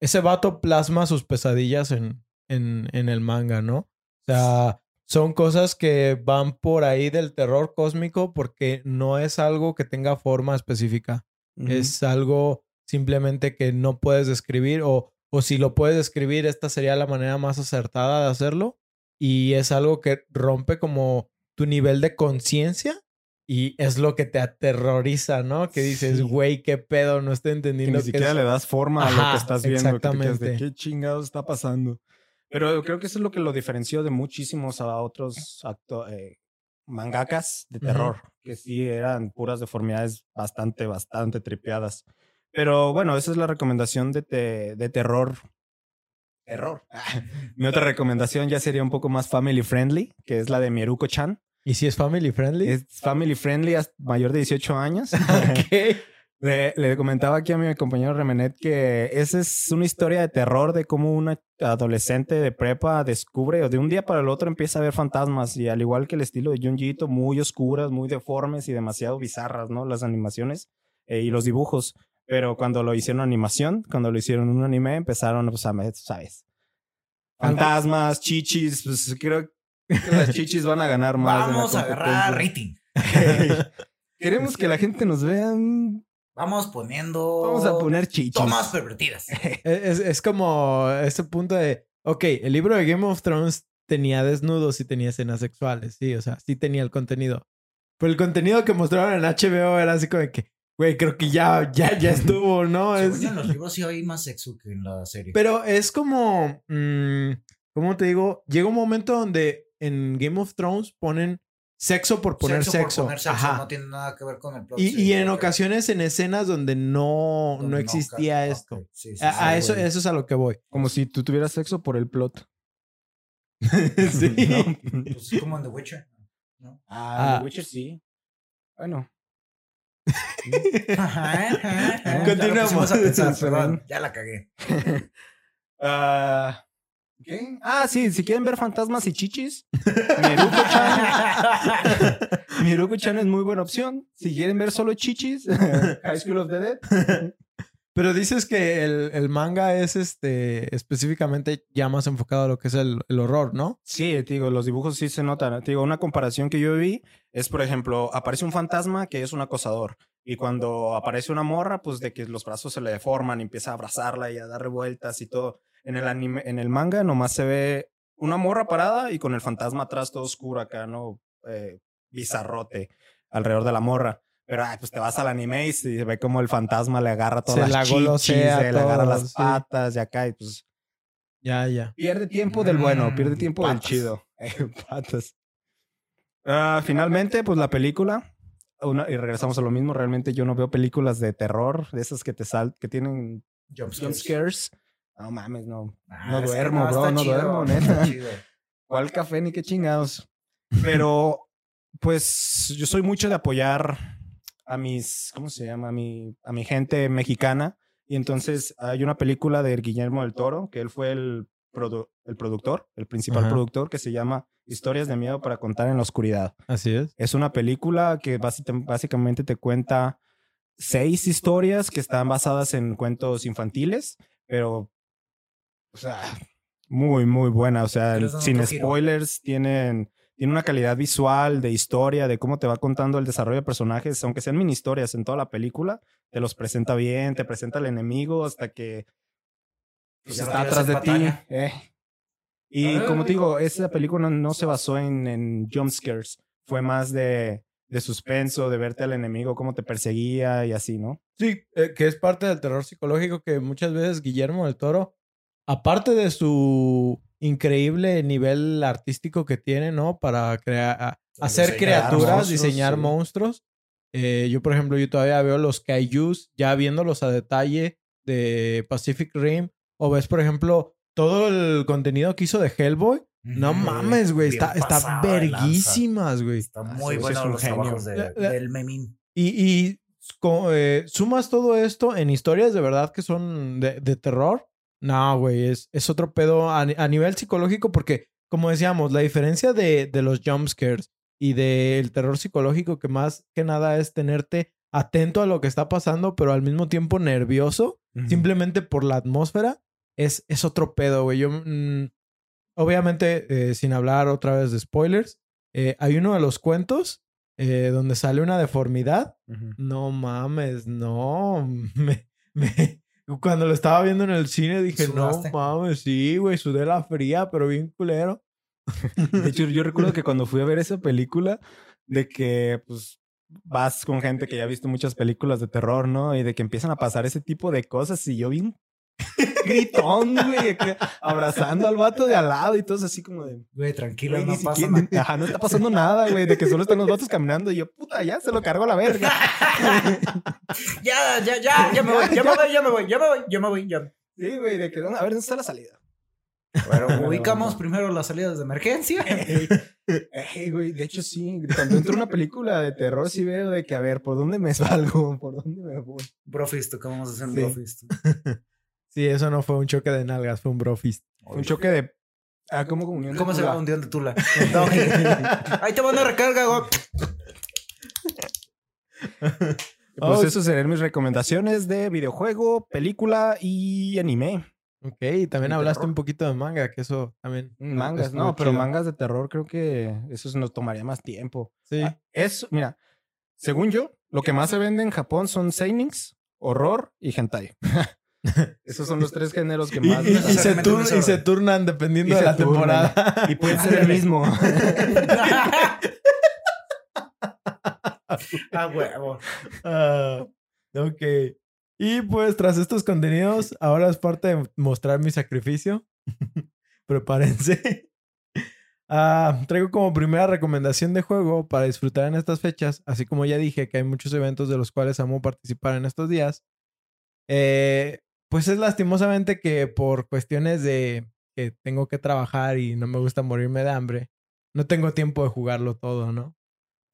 ese vato plasma sus pesadillas en, en, en el manga, ¿no? O sea, son cosas que van por ahí del terror cósmico porque no es algo que tenga forma específica. Es algo simplemente que no puedes describir o, o si lo puedes describir, esta sería la manera más acertada de hacerlo. Y es algo que rompe como tu nivel de conciencia y es lo que te aterroriza, ¿no? Que dices, Sí. güey, qué pedo, no estoy que entendiendo. ni siquiera es". le das forma a lo que estás viendo. que te quedas de, exactamente. ¿Qué chingados está pasando? Pero creo que eso es lo que lo diferenció de muchísimos a otros acto- eh, mangakas de terror, que sí eran puras deformidades bastante, bastante tripeadas. Pero bueno, esa es la recomendación de, te- de terror. Terror. (laughs) Mi otra recomendación ya sería un poco más family friendly, que es la de Mieruko-chan. ¿Y si es family friendly? Es family friendly hasta mayor de 18 años. (laughs) Ok. Le, le comentaba aquí a mi compañero Remenet que esa es una historia de terror de cómo una adolescente de prepa descubre o de un día para el otro empieza a ver fantasmas y al igual que el estilo de Junji Ito, muy oscuras, muy deformes y demasiado bizarras, ¿no? Las animaciones eh, y los dibujos. Pero cuando lo hicieron animación, cuando lo hicieron un anime, empezaron, pues, a ¿sabes? Fantasmas, chichis, pues creo que las chichis van a ganar más. Vamos a agarrar rating. (laughs) Queremos que la gente nos vea. Vamos poniendo. Vamos a poner chichis. Tomas pervertidas. (laughs) Es, es como ese punto de, ok, el libro de Game of Thrones tenía desnudos y tenía escenas sexuales, sí, o sea, sí tenía el contenido. Pero el contenido que mostraron en HBO era así como de que, güey, creo que ya, ya, ya (laughs) estuvo, ¿no? Según Es- en los (laughs) libros sí hay más sexo que en la serie. pero es como, mm, ¿cómo te digo? Llega un momento donde en Game of Thrones ponen sexo por poner sexo. por poner sexo, Ajá. no tiene nada que ver con el plot. Y, sí, y en ocasiones en escenas donde no, Donde no existía esto. ok, sí, sí, A, sí, a sí, eso, eso es a lo que voy. Como si tú tuvieras sexo por el plot. (laughs) (laughs) sí. ¿No? Pues como en The Witcher. ¿no? Ah, Ah. The Witcher sí. Bueno. (laughs) Continuamos. Ya pensar, ya la cagué. Ah, ¿Qué? Ah, sí, si quieren ver fantasmas y chichis, Miruko-chan. (laughs) Miruko-chan es muy buena opción. Si quieren ver solo chichis, (laughs) High School of the Dead. (laughs) Pero dices que el, el manga es este específicamente ya más enfocado a lo que es el, el horror, ¿no? Sí, te digo, los dibujos sí se notan. Te digo, una comparación que yo vi es, por ejemplo, aparece un fantasma que es un acosador. Y cuando aparece una morra, pues de que los brazos se le deforman y empieza a abrazarla y a dar revueltas y todo. En el anime, en el manga nomás se ve una morra parada y con el fantasma atrás todo oscuro acá, ¿no? Eh, bizarrote alrededor de la morra. Pero ay, pues te vas al anime y se ve como el fantasma le agarra todas Se la las chichis, se le agarra las sí. patas y acá y pues Ya, ya. Pierde tiempo del bueno, Mm, pierde tiempo del chido. (laughs) Eh, patas. Ah, finalmente, pues la película. una- y regresamos a lo mismo. Realmente yo no veo películas de terror, de esas que te sal, que tienen Jump jump scares. No mames, no. Ah, No duermo, bro, no chido, duermo, neta. (laughs) ¿Cuál café ni qué chingados? Pero, pues, yo soy mucho de apoyar a mis, ¿cómo se llama? A mi, a mi gente mexicana. Y entonces hay una película de Guillermo del Toro, que él fue el, produ- el productor, el principal Ajá. productor, que se llama Historias de Miedo para Contar en la Oscuridad. Así es. Es una película que básica- básicamente te cuenta seis historias que están basadas en cuentos infantiles, pero, o sea, muy, muy buena. O sea, sin giro. spoilers, tienen, tiene una calidad visual, de historia, de cómo te va contando el desarrollo de personajes, aunque sean mini historias en toda la película, te los presenta bien, te presenta al enemigo hasta que pues, está atrás de ti. eh. Y como te digo, esa película no, no se basó en, en jump scares, fue más de, de suspenso, de verte al enemigo, cómo te perseguía y así, ¿no? Sí, eh, que es parte del terror psicológico que muchas veces Guillermo del Toro, aparte de su increíble nivel artístico que tiene, ¿no? Para crear, hacer Diseñar criaturas, monstruos, diseñar sí. monstruos. Eh, yo, por ejemplo, yo todavía veo los kaijus, ya viéndolos a detalle de Pacific Rim. O ves, por ejemplo, todo el contenido que hizo de Hellboy. No mames, güey. Está, está verguísimas, güey. Está Ah, muy bueno es los genio. trabajos de- La- la- del memín. Y, eh, sumas todo esto en historias de verdad que son de, de terror. No, güey, es, es otro pedo a, a nivel psicológico porque, como decíamos, la diferencia de, de los jumpscares y del terror psicológico que más que nada es tenerte atento a lo que está pasando, pero al mismo tiempo nervioso, simplemente por la atmósfera, es, es otro pedo, güey. Yo, mm, obviamente, eh, sin hablar otra vez de spoilers, eh, hay uno de los cuentos eh, donde sale una deformidad. No mames, no. (laughs) Me, me- cuando lo estaba viendo en el cine dije, ¿Sudaste? no mames, sí, güey, sudé la fría, pero bien culero. (laughs) De hecho, yo recuerdo que cuando fui a ver esa película, de que pues vas con gente que ya ha visto muchas películas de terror, ¿no? Y de que empiezan a pasar ese tipo de cosas y yo bien (laughs) gritón, güey, abrazando al vato de al lado y todo así como de... Güey, tranquilo, güey, no pasa siquiera- nada. (laughs) Ajá, no está pasando nada, güey, de que solo están los vatos caminando y yo, puta, ya se lo cargo a la verga. (laughs) Ya, ya, ya, ya me voy, ya me voy, ya me voy, ya me voy, ya me voy, ya. Sí, güey, de que, a ver, ¿dónde está la salida? Pero ubicamos primero las salidas de emergencia. Ey, güey, de hecho sí, cuando entro a una película de terror sí veo de que, a ver, ¿por dónde me salgo? ¿Por dónde me voy? Brofist, ¿cómo vamos a hacer un Sí. brofist? Sí, eso no fue un choque de nalgas, fue un brofist. Un choque de... Ah, ¿cómo comunión? ¿Cómo se llama un de Tula? (laughs) No, (laughs) Ahí te van a recarga, güey. (laughs) Pues Oh. eso serían mis recomendaciones de videojuego, película y anime. Ok, y también Y hablaste terror. un poquito de manga, que eso también. Mangas, estuvo no, pero chido. mangas de terror creo que eso se nos tomaría más tiempo. Sí. Ah, Eso, mira, según yo, lo que más se vende en Japón son seinings, horror y hentai. (laughs) Esos son los tres géneros que Y, más... y- y se Exactamente tur- y se turnan dependiendo Y de se la turnan. temporada. Y puede (laughs) ser el mismo. (laughs) Ah, huevo. Ah, ok. Y pues tras estos contenidos, ahora es parte de mostrar mi sacrificio. Prepárense. Ah, traigo como primera recomendación de juego para disfrutar en estas fechas, así como ya dije que hay muchos eventos de los cuales amo participar en estos días. Eh, pues es lastimosamente que por cuestiones de que tengo que trabajar y no me gusta morirme de hambre, no tengo tiempo de jugarlo todo, ¿no?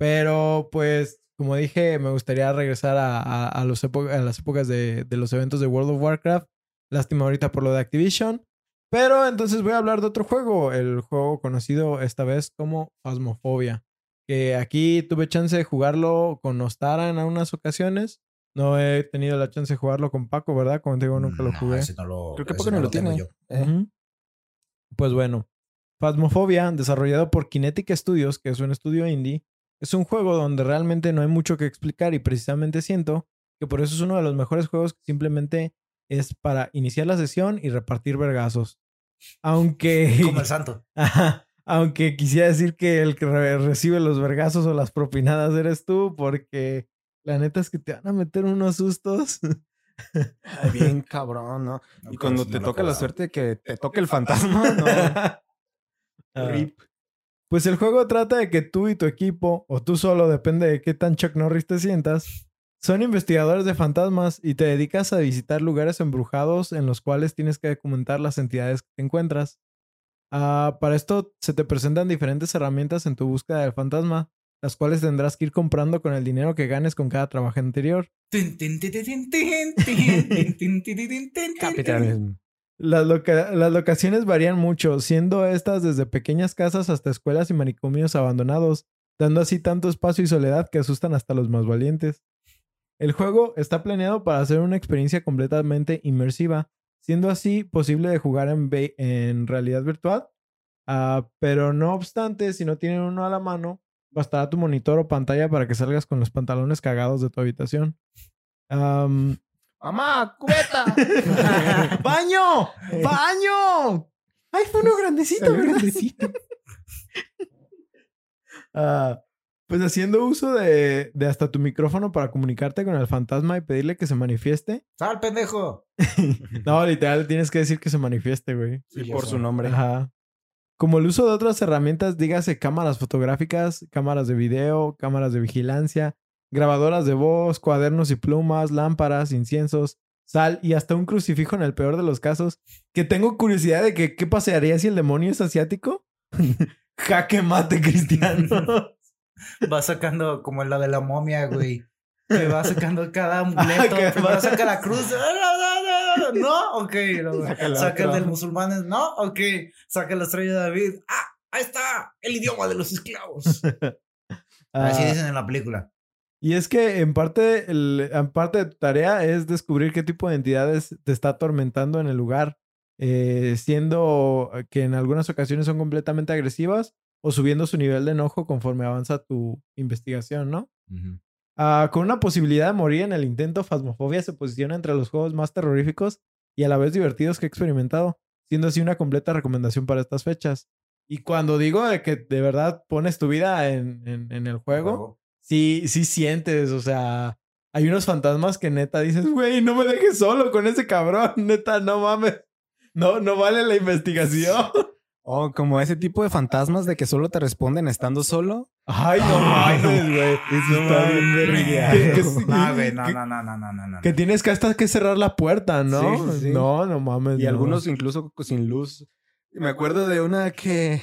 Pero pues, como dije, me gustaría regresar a, a, las épocas de, de los eventos de World of Warcraft. Lástima ahorita por lo de Activision. Pero entonces voy a hablar de otro juego, el juego conocido esta vez como Phasmophobia. Que aquí tuve chance de jugarlo con Ostara en algunas ocasiones. No he tenido la chance de jugarlo con Paco, ¿verdad? Como te digo, nunca lo jugué. Creo que Paco no, lo tiene. Yo. ¿Eh? Pues bueno, Phasmophobia, desarrollado por Kinetic Studios, que es un estudio indie, es un juego donde realmente no hay mucho que explicar y precisamente siento que por eso es uno de los mejores juegos que simplemente es para iniciar la sesión y repartir vergazos. Aunque. (laughs) Como el (laughs) santo. aunque quisiera decir que el que recibe los vergazos o las propinadas eres tú, porque la neta es que te van a meter unos sustos. bien (laughs) cabrón, ¿no? y cuando te toca la suerte de que te toque el fantasma, (laughs) ¿no? Ah. Rip. Pues el juego trata de que tú y tu equipo, o tú solo, depende de qué tan Chuck Norris te sientas, son investigadores de fantasmas y te dedicas a visitar lugares embrujados en los cuales tienes que documentar las entidades que te encuentras. Ah, para esto se te presentan diferentes herramientas en tu búsqueda del fantasma, las cuales tendrás que ir comprando con el dinero que ganes con cada trabajo anterior. Las, las locaciones varían mucho, siendo estas desde pequeñas casas hasta escuelas y manicomios abandonados, dando así tanto espacio y soledad que asustan hasta los más valientes. El juego está planeado para hacer una experiencia completamente inmersiva, siendo así posible de jugar en, en realidad virtual. Uh, pero no obstante, si no tienen uno a la mano, bastará tu monitor o pantalla para que salgas con los pantalones cagados de tu habitación. Um, ¡Mamá, cubeta! (laughs) ¡Baño! ¡Baño! ¡Ay, fue uno grandecito! grandecito. uh, (laughs) Pues haciendo uso de, de, hasta tu micrófono para comunicarte con el fantasma y pedirle que se manifieste. ¡Sal, pendejo! (laughs) no, literal, tienes que decir que se manifieste, güey. Sí, por su nombre. Ajá. Como el uso de otras herramientas, dígase cámaras fotográficas, cámaras de video, cámaras de vigilancia, grabadoras de voz, cuadernos y plumas, lámparas, inciensos, sal y hasta un crucifijo en el peor de los casos. Que tengo curiosidad de que qué pasaría si el demonio es asiático. (laughs) Jaque mate cristiano. (laughs) va sacando como la de la momia, güey. Que va sacando cada (laughs) amuleto, que va a sacar la cruz. (laughs) No, ok. Saca, el del musulmanes. No, ok. Saca la estrella de David. Ah, ahí está. El idioma de los esclavos. (laughs) Así dicen en la película. Y es que en parte, el, en parte de tu tarea es descubrir qué tipo de entidades te está atormentando en el lugar. Eh, siendo que en algunas ocasiones son completamente agresivas o subiendo su nivel de enojo conforme avanza tu investigación, ¿no? Ah, con una posibilidad de morir en el intento, Phasmophobia se posiciona entre los juegos más terroríficos y a la vez divertidos que he experimentado, siendo así una completa recomendación para estas fechas. Y cuando digo de que de verdad pones tu vida en, en, el juego, sí, sí sientes, o sea, hay unos fantasmas que neta dices, güey, no me dejes solo con ese cabrón, (laughs) neta, no mames, no, no vale la investigación. (laughs) Oh, como ese tipo de fantasmas de que solo te responden estando solo. Ay, no mames, güey. Eso está bien No, güey, no, no, no, no, no, no. Que tienes que hasta que cerrar la puerta, ¿no? No, no mames. Y algunos incluso sin luz. Me acuerdo de una que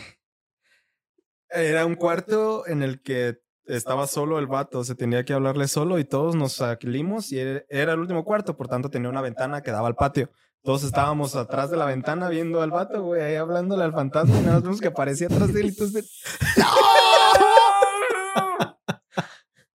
era un cuarto en el que estaba solo el vato, se tenía que hablarle solo y todos nos salimos y era el último cuarto, por tanto tenía una ventana que daba al patio. Todos estábamos atrás de la ventana viendo al vato, güey, ahí hablándole al fantasma y nada más que aparecía atrás de él y entonces... No,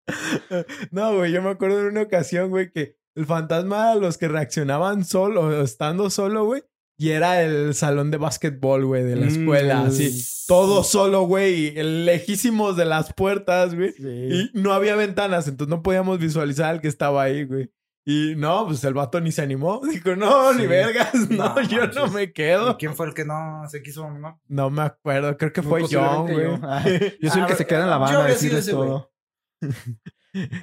(laughs) güey, yo me acuerdo de una ocasión, güey, que el fantasma a los que reaccionaban solo, estando solo, güey, y era el salón de básquetbol, güey, de la escuela, mm, así. Todo solo, güey, lejísimos de las puertas, güey. Y no había ventanas, entonces no podíamos visualizar al que estaba ahí, güey. Y no, pues el vato ni se animó. (laughs) Dijo, no, ni vergas, (laughs) no, yo no me quedo. ¿Y quién fue el que no se quiso animar? No me acuerdo, creo que fue John, güey. Yo. Ah, yo soy el que se queda en la banda a decirles todo.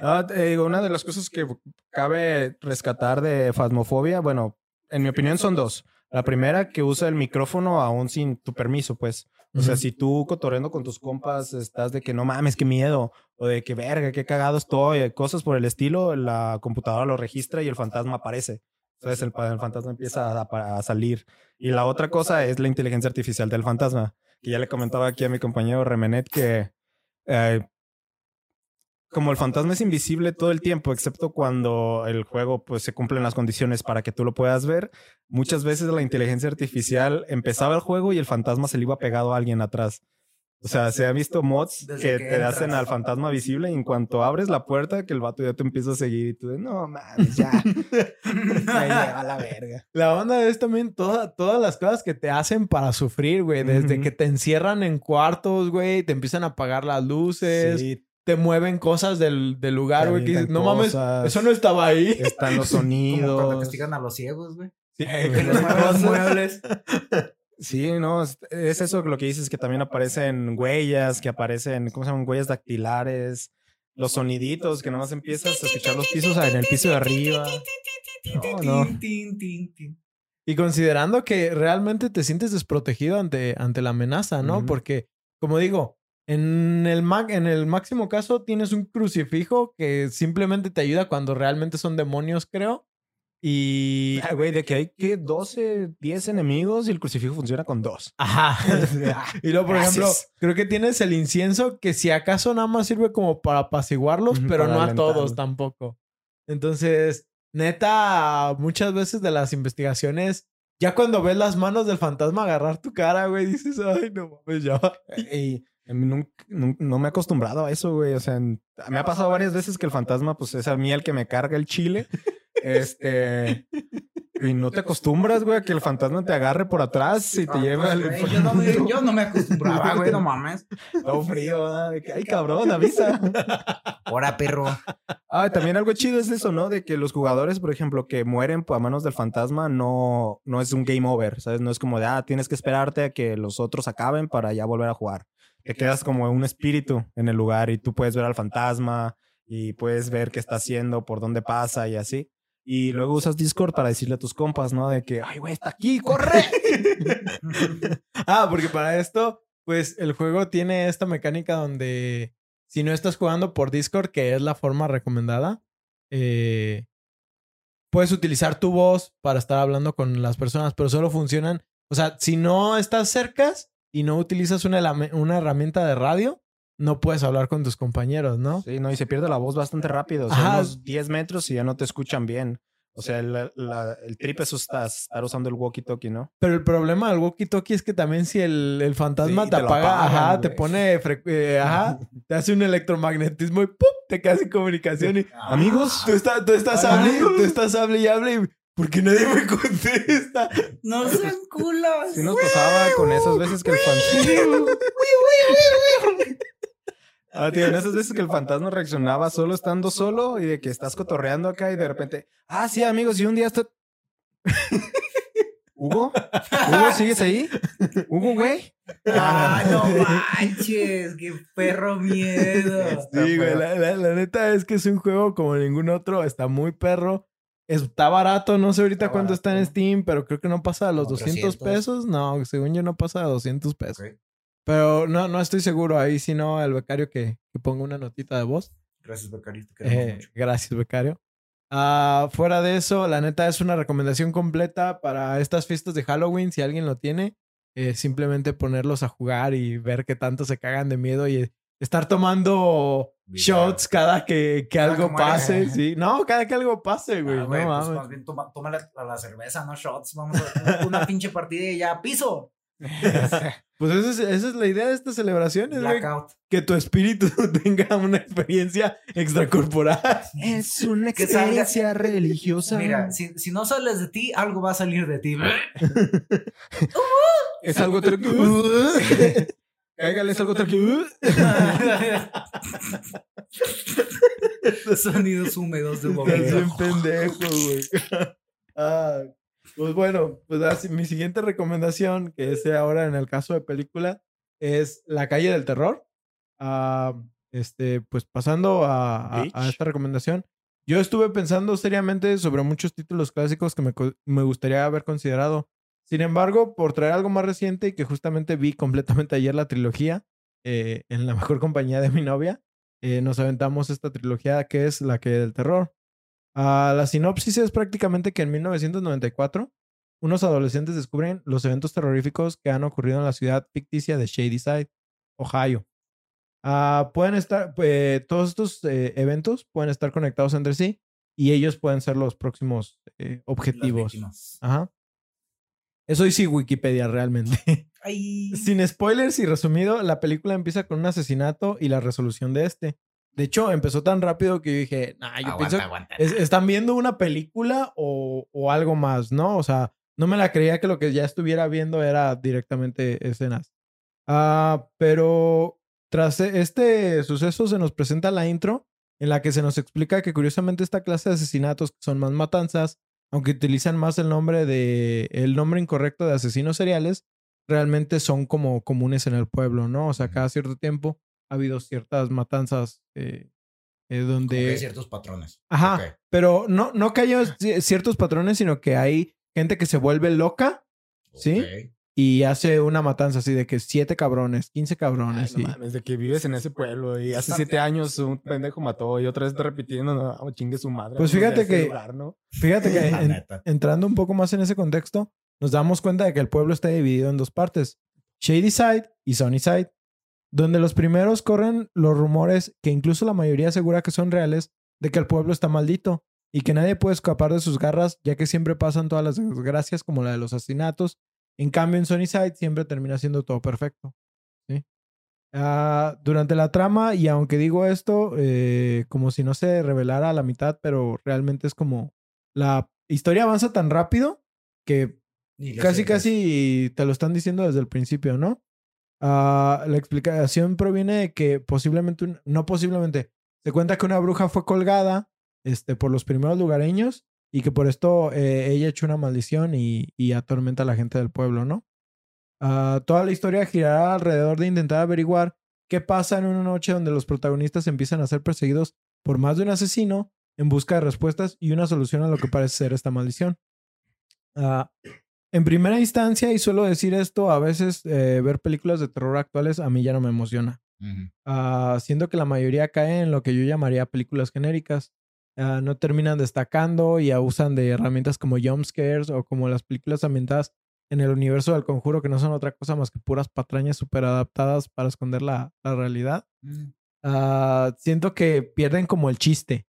Ah, una de las cosas que cabe rescatar de Fasmofobia, bueno, en mi opinión son dos. La primera, que usa el micrófono aún sin tu permiso, pues. O sea, Ujú. si tú cotorreando con tus compas estás de que no mames, qué miedo, o de que verga, qué cagado estoy, cosas por el estilo, la computadora lo registra y el fantasma aparece. Entonces el, el fantasma empieza a, a salir. Y la otra cosa es la inteligencia artificial del fantasma, que ya le comentaba aquí a mi compañero Remenet que eh, como el fantasma es invisible todo el tiempo, excepto cuando el juego pues se cumplen las condiciones para que tú lo puedas ver, muchas veces la inteligencia artificial empezaba el juego y el fantasma se le iba pegado a alguien atrás. O sea, se han visto mods Desde que, que te hacen al fantasma visible y en cuanto abres la puerta, que el vato ya te empieza a seguir y tú de, no mames, ya. Me lleva a la verga. La onda es también toda- todas las cosas que te hacen para sufrir, güey. Desde que te encierran en cuartos, güey, te empiezan a apagar las luces, Sí, te mueven cosas del, del lugar, güey. Que dices, avientan no mames, eso no estaba ahí. están los (laughs) Como cuando sonidos. castigan a los ciegos, güey. Sí, Eh, que les mueven muebles. (laughs) Sí, no, es, es eso lo que dices, que también aparecen huellas, que aparecen, ¿cómo se llaman? Huellas dactilares, los soniditos, que nomás empiezas a escuchar los pisos en el piso de arriba. No, no. Y considerando que realmente te sientes desprotegido ante, ante la amenaza, ¿no? Porque, como digo, en el, en el máximo caso tienes un crucifijo que simplemente te ayuda cuando realmente son demonios, creo. Y... Ah, güey, de que hay que 12, 10 enemigos y el crucifijo funciona con dos. Ajá. (laughs) y luego, por ejemplo, creo que tienes el incienso que si acaso nada más sirve como para apaciguarlos, pero para no a todos tampoco. Entonces, neta, muchas veces de las investigaciones, ya cuando ves las manos del fantasma agarrar tu cara, güey, dices, ay, no mames, ya. Y a mí nunca- nun- no me he acostumbrado a eso, güey. O sea, me ha pasado varias veces que el fantasma, pues es a mí el que me carga el chile. (laughs) Este. Y no te acostumbras, güey, a que el fantasma te agarre por atrás y te lleve al. Güey, yo, no me, (laughs) yo no me acostumbraba, güey, no mames. Todo frío, Ay, cabrón, avisa. Ahora, perro. Ah, también algo chido es eso, ¿no? De que los jugadores, por ejemplo, que mueren a manos del fantasma, no, no es un game over, ¿sabes? No es como de, ah, tienes que esperarte a que los otros acaben para ya volver a jugar. Te quedas como un espíritu en el lugar y tú puedes ver al fantasma y puedes ver qué está haciendo, por dónde pasa y así. Y luego usas Discord para decirle a tus compas, ¿no? De que, ay, güey, está aquí, (laughs) corre. (laughs) ah, porque para esto, pues el juego tiene esta mecánica donde si no estás jugando por Discord, que es la forma recomendada, eh, puedes utilizar tu voz para estar hablando con las personas, pero solo funcionan, o sea, si no estás cerca y no utilizas una, una herramienta de radio, no puedes hablar con tus compañeros, ¿no? Sí, no, y se pierde la voz bastante rápido. O sea, Ajá. unos 10 metros y ya no te escuchan bien. O sea, el, la- el trip es estar, usando el walkie-talkie, ¿no? Pero el problema del walkie-talkie es que también si el, el fantasma Sí, te te apaga, apagan, ajá, te güey. pone, eh, ajá, (laughs) te hace un electromagnetismo y ¡pum! te quedas sin comunicación y Amigos, tú, estás tú estás Hola, hable, amigos. tú estás hable y hable y ¿por qué nadie me contesta? No sean culos. Sí nos pasaba con esas veces que el fantasma... Ah, tío, en esas veces que el fantasma reaccionaba solo estando solo y de que estás cotorreando acá y de repente, ah, sí, amigos, y un día está... ¿Hugo? ¿Hugo, sigues ahí? ¿Hugo, güey? Ah, no manches, qué perro miedo. Sí, güey, la, la- la neta es que es un juego como ningún otro, está muy perro. Está barato, no sé ahorita Está cuánto está en barato. Steam, pero creo que no pasa de los Como 200 300. pesos. No, según yo no pasa de 200 pesos. Ok, Pero no, no estoy seguro. Ahí si no, el becario que, que ponga una notita de voz. Gracias, Becario. Te Eh, mucho. gracias, becario. Ah, fuera de eso, la neta es una recomendación completa para estas fiestas de Halloween. Si alguien lo tiene, eh, simplemente ponerlos a jugar y ver qué tanto se cagan de miedo y estar tomando shots cada que, que Cada algo que pase. Sí, no, cada que algo pase, güey. Ah, no pues más bien toma, toma la, la cerveza, no shots. Vamos a una (laughs) pinche partida y ya, piso. (laughs) Pues esa es, esa es la idea de estas celebraciones, güey. Que tu espíritu (laughs) tenga una experiencia extracorporal. Es una experiencia religiosa. Mira, si, si no sales de ti, algo va a salir de ti. Es algo tranquilo. Cáigale, es algo tranquilo. (laughs) Sonidos húmedos de un Estás bien momento. pendejo, güey. Ah, pues bueno, pues así, mi siguiente recomendación, que es ahora en el caso de película, es La calle del terror. Ah, este, pues pasando a, a- a esta recomendación, yo estuve pensando seriamente sobre muchos títulos clásicos que me, me gustaría haber considerado. Sin embargo, por traer algo más reciente y que justamente vi completamente ayer la trilogía eh, en la (laughs) mejor compañía de mi novia, eh, nos aventamos esta trilogía que es la que del terror. Ah, la sinopsis es prácticamente que en 1994 unos adolescentes descubren los eventos terroríficos que han ocurrido en la ciudad ficticia de Shadyside, Ohio. Ah, pueden estar, eh, todos estos eh, eventos pueden estar conectados entre sí y ellos pueden ser los próximos eh, objetivos. Ajá. Eso sí Wikipedia realmente. (laughs) Ay. Sin spoilers y resumido, la película empieza con un asesinato y la resolución de este. De hecho, empezó tan rápido que yo dije, nah, yo aguanta, pienso aguanta. es- ¿Están viendo una película o, o algo más, no? O sea, no me la creía que lo que ya estuviera viendo era directamente escenas. Ah, pero tras e- este suceso se nos presenta la intro en la que se nos explica que curiosamente esta clase de asesinatos que son más matanzas, aunque utilizan más el nombre de el nombre incorrecto de asesinos seriales, realmente son como comunes en el pueblo, ¿no? O sea, cada cierto tiempo ha habido ciertas matanzas eh, eh, Como que donde hay ciertos patrones. Ajá. Pero no, no que haya ci- ciertos patrones, sino que hay gente que se vuelve loca ¿Sí? Y hace una matanza así de que siete cabrones, 15 Ay, cabrones. no y- mames, de que vives en ese pueblo y hace siete años un pendejo mató y otra vez está repitiendo, no, chingue su madre. Pues fíjate que- lugar, ¿no? Fíjate que (laughs) en- entrando un poco más en ese contexto, nos damos cuenta de que el pueblo está dividido en dos partes, Shady Side y Sunny Side, donde los primeros corren los rumores que incluso la mayoría asegura que son reales de que el pueblo está maldito y que nadie puede escapar de sus garras ya que siempre pasan todas las desgracias como la de los asesinatos. En cambio en Sunny Side siempre termina siendo todo perfecto. ¿sí? Ah, durante la trama, y aunque digo esto eh, como si no se revelara a la mitad, pero realmente es como la historia avanza tan rápido que casi, casi te lo están diciendo desde el principio, ¿no? Ah, la explicación proviene de que posiblemente, un- no posiblemente, se cuenta que una bruja fue colgada este, por los primeros lugareños y que por esto eh, ella echó una maldición y, y atormenta a la gente del pueblo, ¿no? Ah, toda la historia girará alrededor de intentar averiguar qué pasa en una noche donde los protagonistas empiezan a ser perseguidos por más de un asesino en busca de respuestas y una solución a lo que parece ser esta maldición. Ah, en primera instancia, y suelo decir esto, a veces eh, ver películas de terror actuales a mí ya no me emociona. Ah, siendo que la mayoría cae en lo que yo llamaría películas genéricas. Ah, no terminan destacando y abusan de herramientas como jump scares o como las películas ambientadas en el universo del conjuro que no son otra cosa más que puras patrañas súper adaptadas para esconder la, la realidad. Mm. Ah, siento que pierden como el chiste.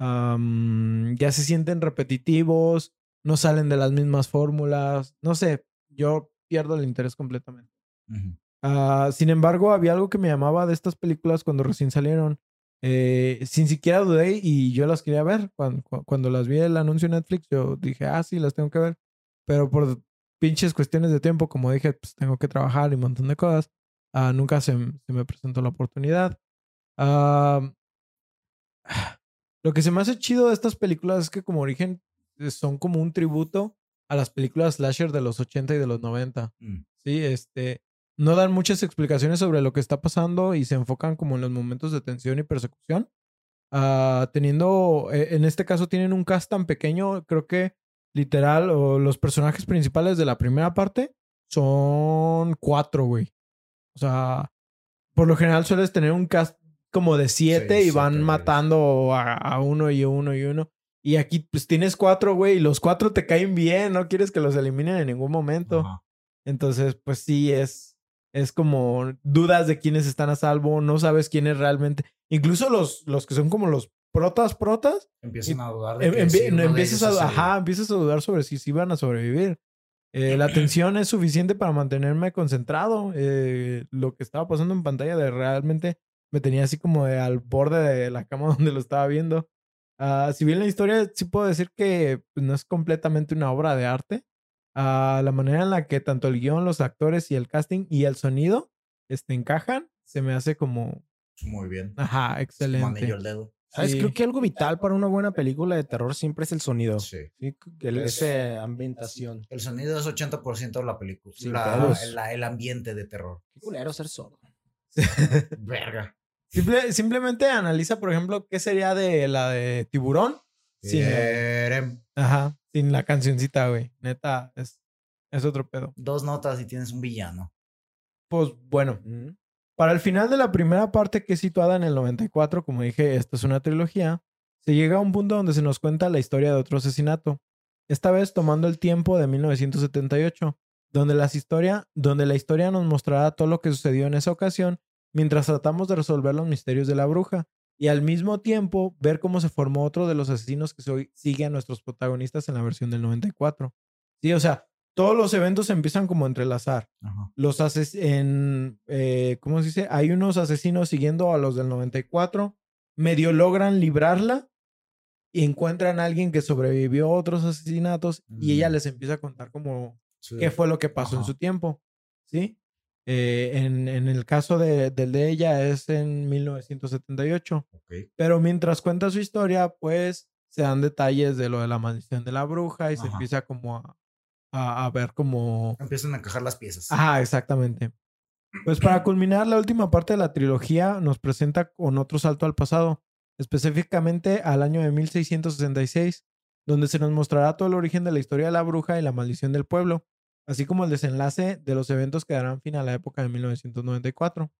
Ya se sienten repetitivos, no salen de las mismas fórmulas. No sé, yo pierdo el interés completamente. Ah, sin embargo, había algo que me llamaba de estas películas cuando recién salieron. Eh, sin siquiera dudé y yo las quería ver. Cuando, cuando las vi el anuncio en Netflix, yo dije, ah, sí, las tengo que ver. Pero por pinches cuestiones de tiempo, como dije, pues tengo que trabajar y un montón de cosas. ah, nunca se, se me presentó la oportunidad. Ah, (sighs) lo que se me hace chido de estas películas es que como origen eh, son como un tributo a las películas slasher de los 80 y de los 90. Mm. Sí, este, no dan muchas explicaciones sobre lo que está pasando y se enfocan como en los momentos de tensión y persecución. Ah, teniendo, eh, en este caso tienen un cast tan pequeño, creo que literal, o los personajes principales de la primera parte son cuatro, güey. O sea, por lo general sueles tener un cast como de siete Sí, y van siete, matando a, a uno y uno y uno. Y aquí pues tienes cuatro, güey, y los cuatro te caen bien, no quieres que los eliminen en ningún momento. Entonces, pues sí, es, es como dudas de quiénes están a salvo, no sabes quiénes realmente. Incluso los, los que son como los protas, protas, Empiezan a dudar de em- que uno de empiezas, ellos a, ajá, empiezas a dudar sobre si sí van a sobrevivir. Eh, la tensión es suficiente para mantenerme concentrado. Eh, lo que estaba pasando en pantalla de realmente me tenía así como de al borde de la cama (laughs) donde lo estaba viendo. Ah, si bien la historia sí puedo decir que pues, no es completamente una obra de arte, la manera en la que tanto el guion, los actores y el casting y el sonido este, encajan, se me hace como, Muy bien. ajá, Como excelente. anillo al dedo. ¿Sabes? Sí. Creo que algo vital para una buena película de terror siempre es el sonido. Sí. Sí, el- Es- esa ambientación. El sonido es 80% de la película. Sin La- el ambiente de terror. Qué culero ser sordo. (laughs) Verga. Simple- simplemente analiza, por ejemplo, qué sería de la de Tiburón sin, ajá, sin la cancioncita, güey. Neta, es, Es otro pedo. Dos notas y tienes un villano. Pues bueno, para el final de la primera parte que es situada en el 94, como dije, esta es una trilogía, se llega a un punto donde se nos cuenta la historia de otro asesinato, esta vez tomando el tiempo de 1978, donde, las historia, donde la historia nos mostrará todo lo que sucedió en esa ocasión mientras tratamos de resolver los misterios de la bruja y al mismo tiempo ver cómo se formó otro de los asesinos que hoy sigue a nuestros protagonistas en la versión del 94. Sí, o sea, todos los eventos empiezan como a entrelazar. Los ases en, eh, ¿cómo se dice? Hay unos asesinos siguiendo a los del 94, medio logran librarla y encuentran a alguien que sobrevivió a otros asesinatos y ella mm. les empieza a contar como qué fue lo que pasó en su tiempo, ¿sí? Eh, en, en, el caso de, del de ella es en 1978. Pero mientras cuenta su historia, pues se dan detalles de lo de la maldición de la bruja y se empieza como a, a, a, ver como... Empiezan a encajar las piezas. Ajá, exactamente. Pues para (clears throat) culminar la última parte de la trilogía nos presenta con otro salto al pasado, específicamente al año de 1666, donde se nos mostrará todo el origen de la historia de la bruja y la maldición del pueblo, así como el desenlace de los eventos que darán fin a la época de 1994.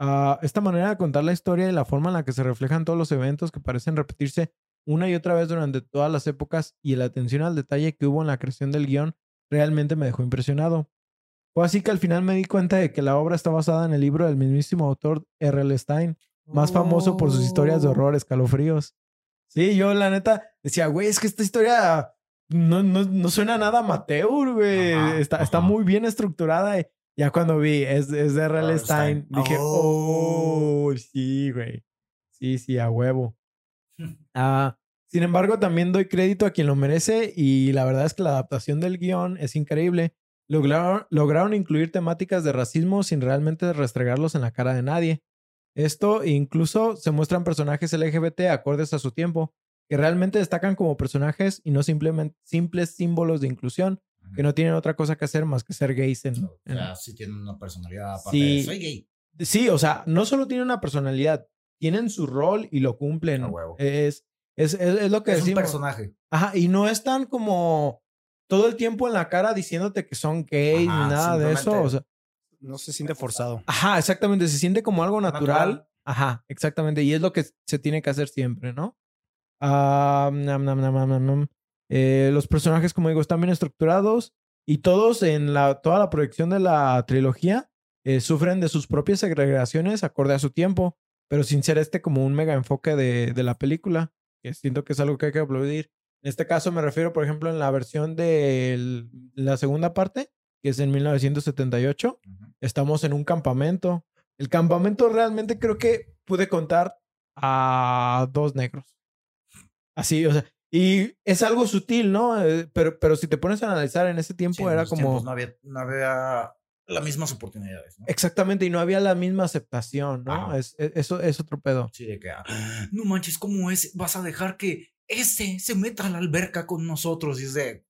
Ah, esta manera de contar la historia y la forma en la que se reflejan todos los eventos que parecen repetirse una y otra vez durante todas las épocas y la atención al detalle que hubo en la creación del guion realmente me dejó impresionado. Fue así que al final me di cuenta de que la obra está basada en el libro del mismísimo autor R.L. Stein, más famoso por sus historias de horror, escalofríos. Sí, yo la neta decía, güey, es que esta historia no, no, no suena nada amateur, güey. está, está muy bien estructurada. Y ya cuando vi, es, es de R.L. Stein, dije, oh. oh, sí, güey. Sí, sí, a huevo. (laughs) Ah, sin embargo, también doy crédito a quien lo merece y la verdad es que la adaptación del guion es increíble. Lograron, lograron incluir temáticas de racismo sin realmente restregarlos en la cara de nadie. Esto incluso se muestran personajes LGBT acordes a su tiempo, que realmente destacan como personajes y no simplemente simples símbolos de inclusión, que no tienen otra cosa que hacer más que ser gays. En, o sea, sí tienen una personalidad aparte sí, soy gay. Sí, o sea, no solo tienen una personalidad, tienen su rol y lo cumplen. Es, es, es, lo que es decimos. un personaje. Ajá, y no están como todo el tiempo en la cara diciéndote que son gays ni nada de eso. O sea, no se siente forzado. Ajá, exactamente. Se siente como algo natural. Ajá, exactamente. Y es lo que se tiene que hacer siempre, ¿no? Ah, eh, los personajes, como digo, están bien estructurados y todos en la, toda la proyección de la trilogía eh, sufren de sus propias segregaciones acorde a su tiempo, pero sin ser este como un mega enfoque de, de la película, que siento que es algo que hay que aplaudir. En este caso me refiero, por ejemplo, en la versión de la segunda parte, que es en 1978. Estamos en un campamento. El campamento realmente creo que pude contar a dos negros. Así, o sea, y es algo sutil, ¿no? Eh, pero, pero si te pones a analizar en ese tiempo era como... no, había, no había las mismas oportunidades. ¿no? Exactamente, y no había la misma aceptación, ¿no? Es, e, eso es otro pedo. Sí, de que, ah, no manches, ¿cómo es? Vas a dejar que ese se meta a la alberca con nosotros y es de,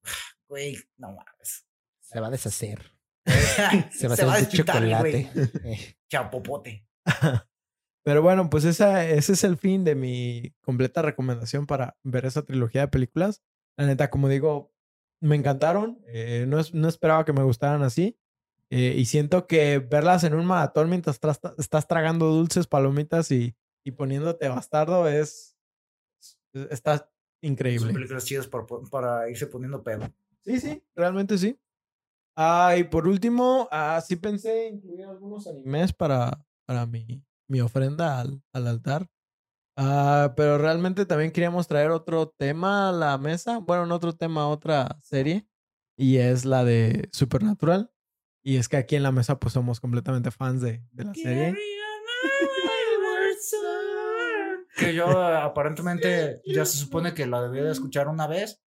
güey, no mames. Se va a deshacer. (laughs) se va a hacer chocolate. (laughs) Chapopote. (laughs) Pero bueno, pues esa, ese es el fin de mi completa recomendación para ver esa trilogía de películas. La neta, como digo, me encantaron. Eh, no, no, esperaba que me gustaran así. Eh, y siento que verlas en un maratón mientras estás tragando dulces, palomitas y, y poniéndote bastardo es. Está increíble. Son películas chidas para, para irse poniendo pedo. Sí, sí, realmente sí. Ah, y por último, ah, sí pensé incluir algunos animes para, para mi, mi ofrenda al, al altar. Ah, pero realmente también queríamos traer otro tema a la mesa. Bueno, no otro tema, otra serie. Y es la de Supernatural. Y es que aquí en la mesa pues somos completamente fans de, de la serie. (laughs) (laughs) Que yo aparentemente ya se supone que la debía de escuchar una vez.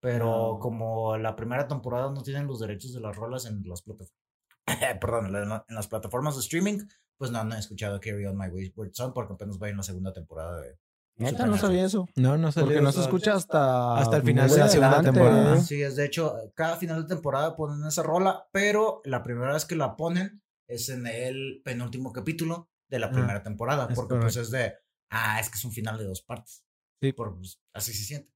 Pero como la primera temporada no tienen los derechos de las rolas en las plataformas. (laughs) Perdón, en las plataformas de streaming, pues no, no he escuchado Carry On My Wayward Son porque apenas va en la segunda temporada de. Neta, no sabía eso. No, no sabía. Porque no se escucha hasta, hasta el final de la segunda temporada. Sí, es de hecho, cada final de temporada ponen esa rola, pero la primera vez que la ponen es en el penúltimo capítulo de la ah, primera temporada, porque pues es de, ah, es que es un final de dos partes. Sí. Por, pues, así se siente.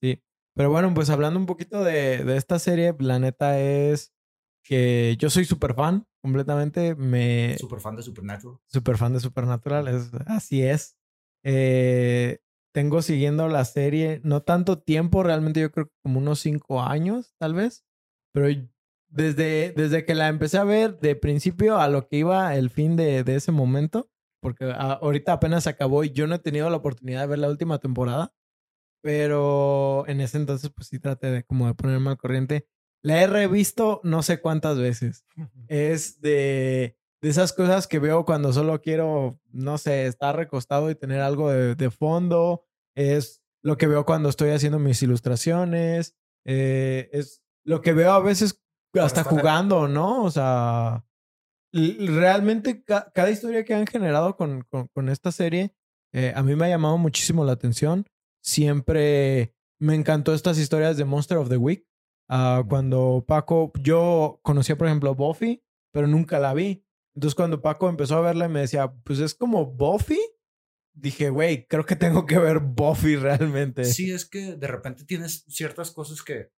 Sí. Pero bueno, pues hablando un poquito de, de esta serie, la neta es que yo soy súper fan, completamente. Me, Super fan de Supernatural. Súper fan de Supernatural, es, así es. Eh, tengo siguiendo la serie, no tanto tiempo, realmente yo creo que como unos cinco años, tal vez. Pero desde, desde que la empecé a ver, de principio a lo que iba el fin de, de ese momento, porque a- ahorita apenas acabó y yo no he tenido la oportunidad de ver la última temporada. Pero en ese entonces, pues sí traté de como de ponerme al corriente. La he revisto no sé cuántas veces es de, de esas cosas que veo cuando solo quiero, no sé, estar recostado y tener algo de, de fondo. Es lo que veo cuando estoy haciendo mis ilustraciones. eh, es lo que veo a veces hasta jugando, ¿no? O sea, realmente ca- cada historia que han generado con, con, con esta serie, eh, a mí me ha llamado muchísimo la atención. Siempre me encantó estas historias de Monster of the Week. Ah, cuando Paco, yo conocía por ejemplo Buffy, pero nunca la vi. Entonces cuando Paco empezó a verla y me decía, pues es como Buffy, dije, güey, creo que tengo que ver Buffy realmente. Sí, es que de repente tienes ciertas cosas que.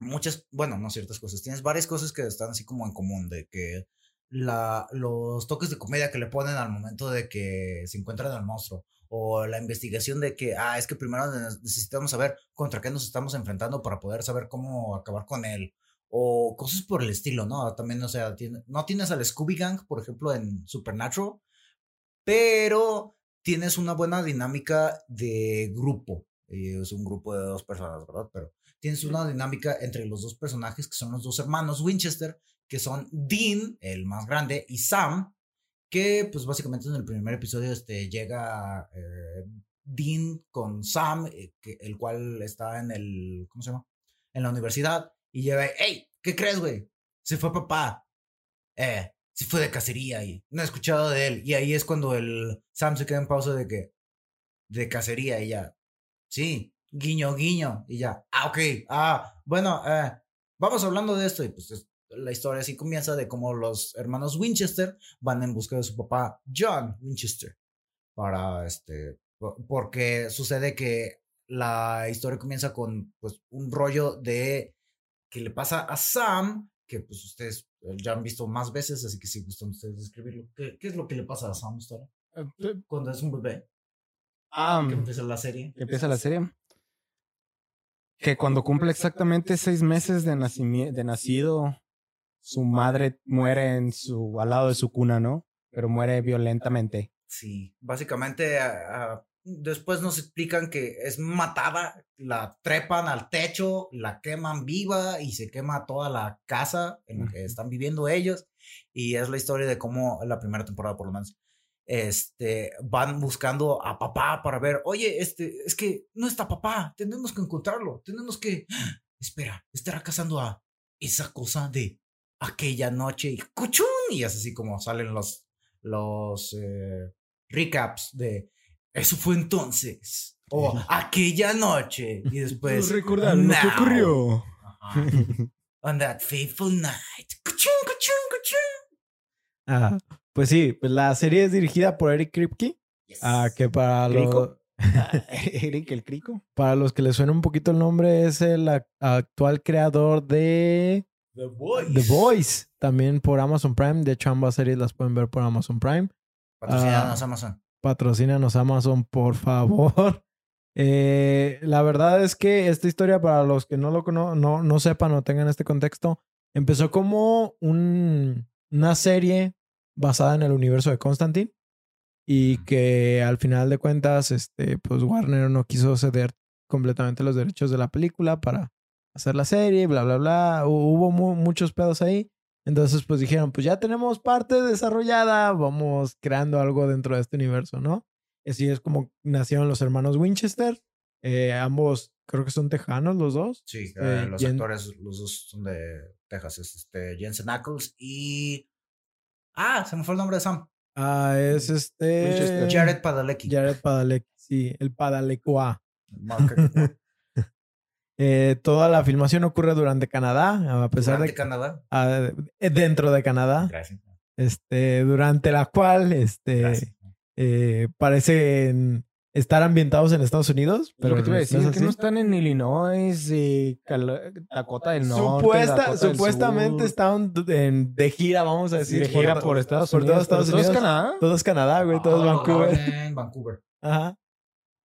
Muchas, bueno, no ciertas cosas, tienes varias cosas que están así como en común, de que la, los toques de comedia que le ponen al momento de que se encuentran al monstruo, o la investigación de que, ah, es que primero ne- necesitamos saber contra qué nos estamos enfrentando para poder saber cómo acabar con él, o cosas por el estilo, ¿no? También, o sea, tiene- no tienes al Scooby Gang, por ejemplo, en Supernatural, pero tienes una buena dinámica de grupo. Y es un grupo de dos personas, ¿verdad? Pero tienes una dinámica entre los dos personajes que son los dos hermanos Winchester, que son Dean, el más grande, y Sam, que pues básicamente en el primer episodio este, llega eh, Dean con Sam, eh, el cual está en el, ¿cómo se llama? En la universidad, y llega, hey, ¿qué crees, güey? Se fue papá. Eh, se fue de cacería y no he escuchado de él. Y ahí es cuando el Sam se queda en pausa de que, de cacería y ya, sí, guiño, guiño, y ya, ah, ok, ah, bueno, eh, vamos hablando de esto y pues es- la historia así comienza de cómo los hermanos Winchester van en busca de su papá John Winchester para este po- porque sucede que la historia comienza con pues un rollo de que le pasa a Sam que pues ustedes eh, ya han visto más veces así que si gustan ustedes describirlo ¿qué, qué es lo que le pasa a Sam Stora? cuando es un bebé que empieza la serie que empieza la serie. Que cuando cumple exactamente seis meses de, de nacido, su madre muere en su, al lado de su cuna, ¿no? Pero muere violentamente. Sí, básicamente ah, ah, después nos explican que es matada, la trepan al techo, la queman viva y se quema toda la casa en la que están viviendo ellos. Y es la historia de cómo la primera temporada por lo menos. Este, van buscando a papá para ver, oye, este, es que no está papá, tenemos que encontrarlo, tenemos que, espera, estará cazando a esa cosa de aquella noche y ¡cuchún! Y es así como salen los, los eh, recaps de eso fue entonces o aquella noche y después (laughs) now. Ajá. on that fateful night ¡Cuchún, cuchún, cuchún! Ah, pues sí, pues la serie es dirigida por Eric Kripke, ah, que para, lo-. (laughs) Eric el Crico. para los que les suena un poquito el nombre es el ac- actual creador de The Voice The Voice, también por Amazon Prime. De hecho, ambas series las pueden ver por Amazon Prime. patrocinados Ah. Amazon Patrocínanos Amazon, por favor. (laughs) Eh, la verdad es que esta historia, para los que no lo cono- no, no sepan o tengan este contexto, empezó como un- una serie basada en el universo de Constantine y que al final de cuentas, este, pues Warner no quiso ceder completamente los derechos de la película para hacer la serie, bla, bla, bla. Hu- Hubo mu- muchos pedos ahí. Entonces, pues dijeron, pues ya tenemos parte desarrollada, vamos creando algo dentro de este universo, ¿no? Así es como nacieron los hermanos Winchester. Eh, ambos, creo que son tejanos los dos. sí Eh, eh, los Jen- actores los dos son de Texas es este Jensen Ackles y ah se me fue el nombre de Sam Ah, es este... Winchester. Jared Padalecki Jared Padalecki, sí, el Padalecua. (laughs) Eh, toda la filmación ocurre durante Canadá, a pesar Durante de Canadá ah, eh, dentro de Canadá, gracias este, durante la cual este, eh, parecen estar ambientados en Estados Unidos. Pero lo que te iba a decir es que no están en Illinois, Calo- Dakota del Norte. Supuesta- Dakota del supuestamente Sur. en- de gira, vamos a decir. de gira por Estados por Unidos. Estados pero todo es. Canadá. Todo es Canadá, güey. Todo es Ah, Vancouver. En Vancouver. Ajá.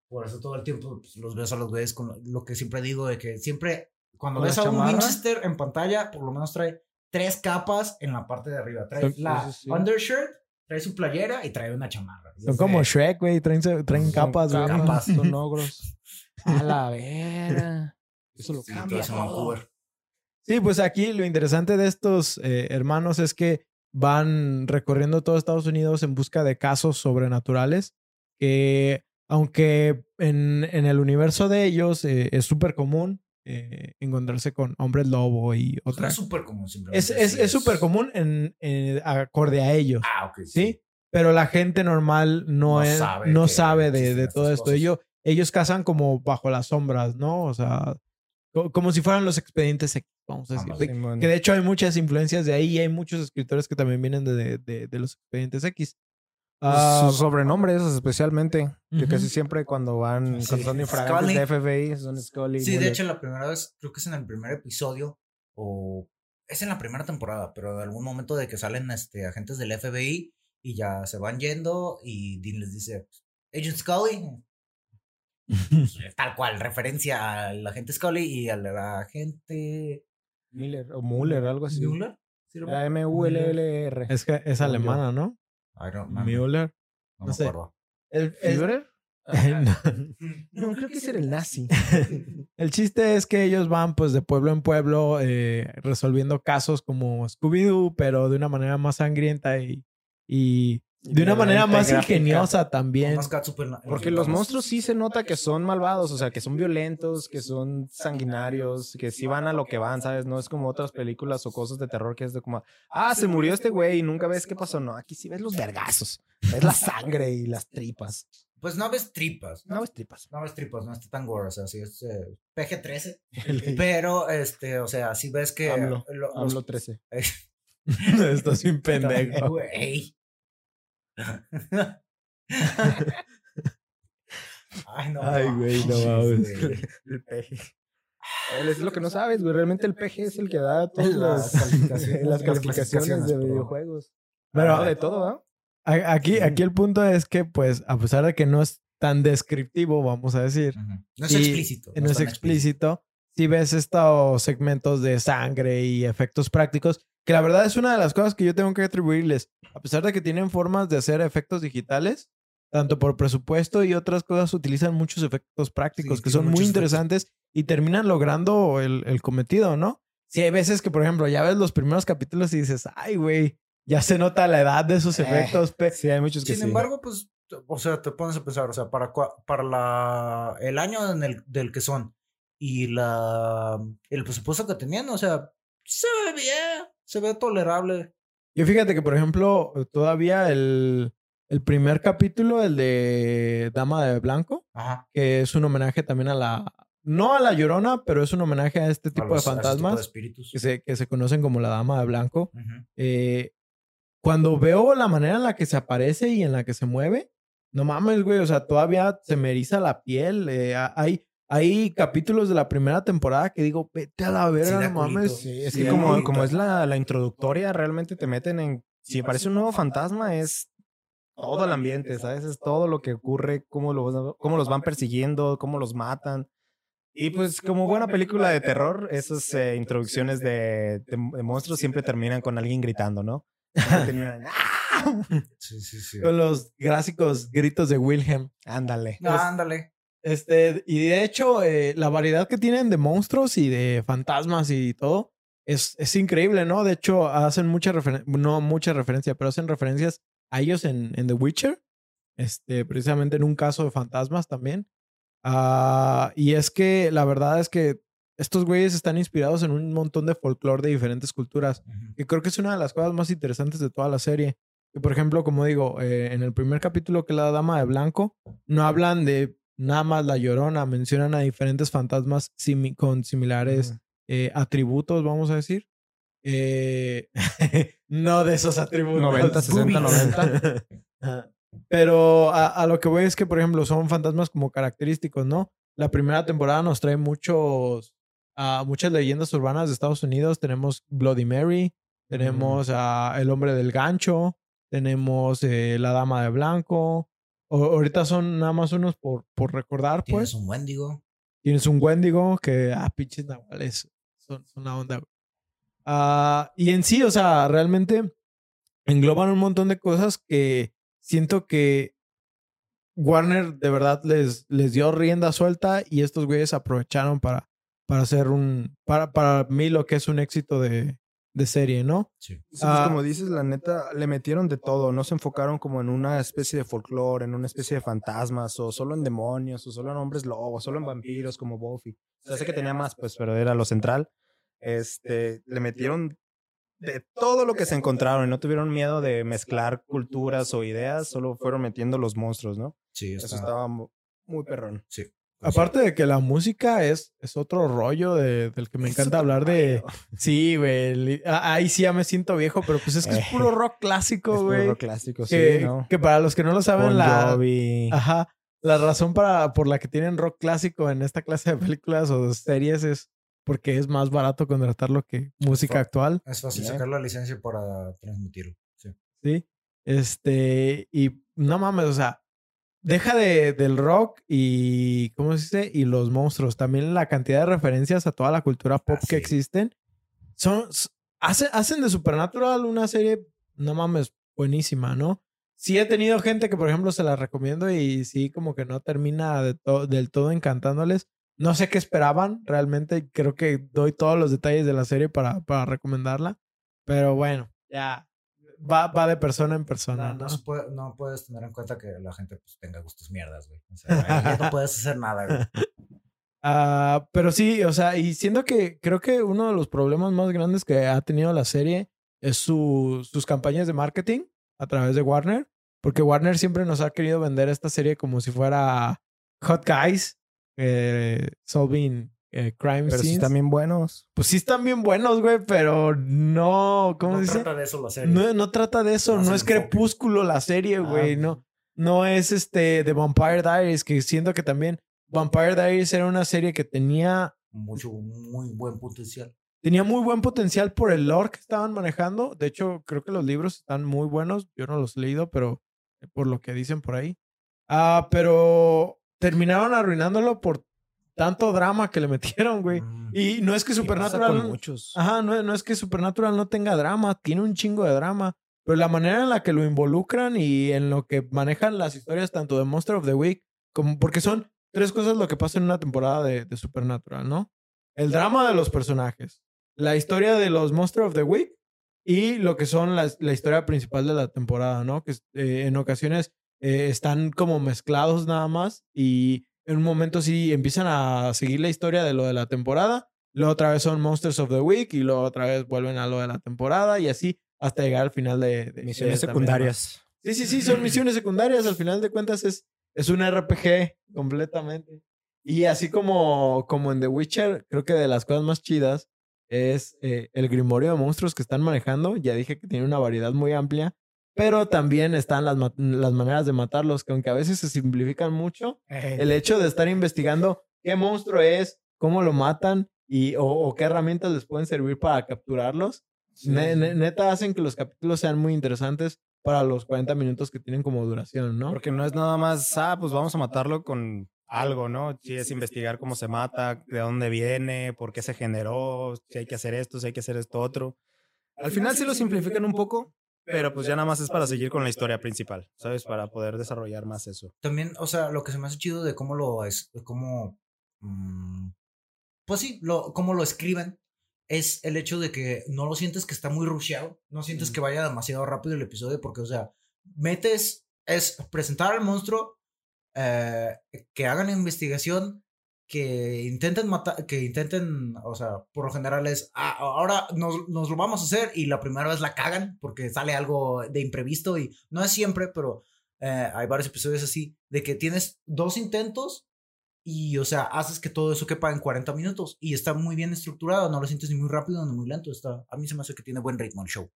Por eso todo el tiempo pues, los ves a los güeyes con lo, que siempre digo de que siempre cuando ¿Con ves a un? Winchester en pantalla, por lo menos trae tres capas en la parte de arriba. Trae la sí, undershirt, trae su playera y trae una chamarra. Son como Shrek, güey. Traen, traen Son capas, güey. capas. (laughs) Son (laughs) ogros. A la vera. Eso lo Sí, cambia todo. Sí, pues aquí lo interesante de estos eh, hermanos es que van recorriendo todo Estados Unidos en busca de casos sobrenaturales que aunque en, en el universo de ellos eh, es súper común eh, encontrarse con hombres lobo y otras. es súper común simplemente. Es es- sí es súper común en, en- acorde a ellos, Ah, ok. ¿sí? Pero la gente normal no, No es, sabe no sabe de, de todo esto. cosas. Ellos, ellos cazan como bajo las sombras, ¿no? O sea, co- como si fueran los expedientes X, vamos a decir. De- que de hecho hay muchas influencias de ahí y hay muchos escritores que también vienen de, de- de los expedientes X. Ah, Sus sobrenombres, especialmente. Que Ujú. casi siempre cuando van, Sí. cuando son infragantes de FBI, son Scully. Sí, de hecho la primera vez, creo que es en el primer episodio o es en la primera temporada, pero de algún momento de que salen este agentes del FBI y ya se van yendo y Dean les dice, Agent Scully, tal cual, referencia al agente Scully y al agente Miller o Muller, algo así. Mueller. ¿Sí lo- La M-U-L-L-R. es que es alemana, ¿no? I don't remember, Müller. no no me sé. acuerdo. El, el- ¿Führer? no. (laughs) No, creo que ese era el nazi. (laughs) El chiste es que ellos van pues de pueblo en pueblo eh, resolviendo casos como Scooby-Doo, pero de una manera más sangrienta y, y de una manera más gráfica. ingeniosa también. Más Porque los monstruos sí se nota que son malvados, o sea, que son violentos, que son sanguinarios, que sí van a lo que van, ¿sabes? No es como otras películas o cosas de terror que es de como, ah, se murió este güey y nunca ves qué pasó. No, aquí sí ves los vergazos, ves la sangre y las tripas. Pues no ves tripas. No ves tripas. No ves tripas, no está tan gore, o sea, sí es eh, PG-13. (laughs) Pero, este, o sea, si ves que. AMLO, lo- los- Hablo 13. (laughs) (laughs) Estás bien pendejo. Güey. Ay, no. Ay, güey, (laughs) no mames. El peje. Es lo que no sabes, güey. Realmente el PG es el que da todas (laughs) Las (laughs) las, calificaciones- las de videojuegos. Pero- Ah, de todo, ¿ah? A- Aquí, aquí el punto es que, pues, a pesar de que no es tan descriptivo, vamos a decir. No es Y explícito. no es explícito, si ves estos segmentos de sangre y efectos prácticos, que la verdad es una de las cosas que yo tengo que atribuirles, a pesar de que tienen formas de hacer efectos digitales, tanto por presupuesto y otras cosas, utilizan muchos efectos prácticos Sí, que son muy efectos. interesantes y terminan logrando el, el cometido, ¿no? Sí, hay veces que, por ejemplo, ya ves los primeros capítulos y dices, ay, güey, ya se nota la edad de esos Eh, efectos. pe-". Sí, hay muchos que Sin sí. embargo, pues, o sea, te pones a pensar, o sea, para, para la, el año en el, del que son y la, el presupuesto que tenían, o sea, se ve bien, se ve tolerable. Y fíjate que, por ejemplo, todavía el, el primer capítulo, el de Dama de Blanco, Ajá. que es un homenaje también a la... No a la Llorona, pero es un homenaje a este A tipo los- de a ese tipo de fantasmas espíritus. que se, que se conocen como la Dama de Blanco. Ujú. Eh, cuando veo la manera en la que se aparece y en la que se mueve, no mames, güey, o sea, todavía se me eriza la piel. eh, a- hay, hay capítulos de la primera temporada que digo, vete a la verga, da no mames. Sí, es Sí, que como, como es la, la introductoria, realmente te meten en... Si aparece un nuevo fantasma, es todo el ambiente, ¿sabes? Es todo lo que ocurre, cómo los, cómo los van persiguiendo, cómo los matan. Y pues como buena película de terror, esas eh, introducciones de, de- de monstruos siempre terminan con alguien gritando, ¿no? (laughs) Terminan, ¡ah! Sí, sí, sí. Con los clásicos gritos de Wilhelm. Ándale. Ah, ándale. Este, y de hecho, eh, la variedad que tienen de monstruos y de fantasmas y todo es, es increíble, ¿no? De hecho, hacen mucha referencia, no mucha referencia, pero hacen referencias a ellos en, en The Witcher, este, precisamente en un caso de fantasmas también. Ah, y es que la verdad es que estos güeyes están inspirados en un montón de folclore de diferentes culturas. Y creo que es una de las cosas más interesantes de toda la serie. Que, por ejemplo, como digo, eh, en el primer capítulo que es la Dama de Blanco, no hablan de nada más la llorona, mencionan a diferentes fantasmas simi- con similares eh, atributos, vamos a decir. Eh, (laughs) no de esos atributos. 90, 60, 90. Pero a, a lo que voy es que, por ejemplo, son fantasmas como característicos, ¿no? La primera temporada nos trae muchos, muchas leyendas urbanas de Estados Unidos. Tenemos Bloody Mary, tenemos a El Hombre del Gancho, tenemos eh, La Dama de Blanco. O- ahorita son nada más unos por, por recordar, Tienes pues. un Wendigo. Tienes un Wendigo que, ah, pinches nahuales, son, son una onda. güey. Ah, y en sí, o sea, realmente engloban un montón de cosas que siento que Warner de verdad les, les dio rienda suelta y estos güeyes aprovecharon para, para hacer un, para, para mí lo que es un éxito de, de serie, ¿no? Sí. Sí, pues, Ah. como dices, la neta, le metieron de todo. No se enfocaron como en una especie de folclore, en una especie de fantasmas, o solo en demonios, o solo en hombres lobos, solo en vampiros como Buffy. O sea, sé que tenía más, pues, pero era lo central. Este, le metieron de todo lo que se encontraron y no tuvieron miedo de mezclar culturas o ideas, solo fueron metiendo los monstruos, ¿no? Sí, Eso está- estaba mu- muy perrón. Sí. Aparte de que la música es, es otro rollo de- del que me encanta hablar de... rollo. (laughs) Sí, güey. ah, Ahí sí ya me siento viejo, pero pues es que es Eh. puro rock clásico, Es puro güey. rock clásico, Que, sí, ¿no? que para los que no lo saben, Bon la, Jovi. ajá, la razón para, por la que tienen rock clásico en esta clase de películas o series es porque es más barato contratarlo que música actual, Es fácil sacar la licencia para transmitirlo. Sí. ¿sí? Este, y no mames, o sea, deja de, del rock y, ¿cómo se dice? Y los monstruos. También la cantidad de referencias a toda la cultura pop Ah, que sí. existen. Son, s- hace- hacen de Supernatural una serie, no mames, buenísima, ¿no? Sí he tenido gente que, por ejemplo, se la recomiendo y sí como que no termina de to- del todo encantándoles. No sé qué esperaban realmente. Creo que doy todos los detalles de la serie para, para recomendarla. Pero bueno, ya va, va de persona en persona, No, ¿no? no, se puede- no puedes tener en cuenta que la gente pues, tenga gustos mierdas, güey. O sea, ahí no (laughs) puedes hacer nada, güey. Ah, pero sí, o sea, y siento que creo que uno de los problemas más grandes que ha tenido la serie es su- sus campañas de marketing a través de Warner, porque Warner siempre nos ha querido vender esta serie como si fuera Hot Guys, eh, solving eh, crime Pero sí están bien buenos. Pues sí están bien buenos, güey, pero no, ¿cómo no se dice? trata de eso la serie. No, no trata de eso, No no, es. Crepúsculo la serie, Ah, güey, no. No es este The Vampire Diaries, que siento que también Vampire Diaries era una serie que tenía, Mucho, muy buen potencial. tenía muy buen potencial por el lore que estaban manejando. De hecho, creo que los libros están muy buenos. Yo no los he leído, pero por lo que dicen por ahí. Ah, pero terminaron arruinándolo por tanto drama que le metieron, güey. Mm. Y no es que Supernatural. con muchos. Ajá, no, no es que Supernatural no tenga drama, tiene un chingo de drama. Pero la manera en la que lo involucran y en lo que manejan las historias tanto de Monster of the Week como porque son tres cosas lo que pasa en una temporada de, de Supernatural, ¿no? El drama de los personajes, la historia de los Monster of the Week y lo que son las- la historia principal de la temporada, ¿no? Que eh, en ocasiones eh, están como mezclados nada más y en un momento sí empiezan a seguir la historia de lo de la temporada, luego otra vez son Monsters of the Week y luego otra vez vuelven a lo de la temporada y así hasta llegar al final de... Misiones secundarias. Sí, sí, sí, son misiones secundarias. Al final de cuentas es, es un RPG completamente. Y así como, como en The Witcher, creo que de las cosas más chidas es eh, el grimorio de monstruos que están manejando. Ya dije que tiene una variedad muy amplia, pero también están las, las maneras de matarlos, que aunque a veces se simplifican mucho, el hecho de estar investigando qué monstruo es, cómo lo matan y, o, o qué herramientas les pueden servir para capturarlos. Ne- ne- neta hacen que los capítulos sean muy interesantes para los 40 minutos que tienen como duración, ¿no? Porque no es nada más, ah, pues vamos a matarlo con algo, ¿no? Sí, es investigar cómo se mata, de dónde viene, por qué se generó, si hay que hacer esto, si hay que hacer esto otro. Al final sí lo simplifican un poco, pero pues ya nada más es para seguir con la historia principal, ¿sabes? Para poder desarrollar más eso. También, o sea, lo que se me hace chido de cómo lo es, de cómo, mm, pues sí, lo, cómo lo escriben, es el hecho de que no lo sientes que está muy rusheado, no sientes Mm. que vaya demasiado rápido el episodio, porque, o sea, metes, es presentar al monstruo, eh, que hagan investigación, que intenten matar, que intenten, o sea, por lo general es, "Ah, ahora nos, nos lo vamos a hacer y la primera vez la cagan porque sale algo de imprevisto y no es siempre, pero eh, hay varios episodios así, de que tienes dos intentos y, o sea, haces que todo eso quepa en 40 minutos y está muy bien estructurado, no lo sientes ni muy rápido ni muy lento, está, a mí se me hace que tiene buen ritmo el show.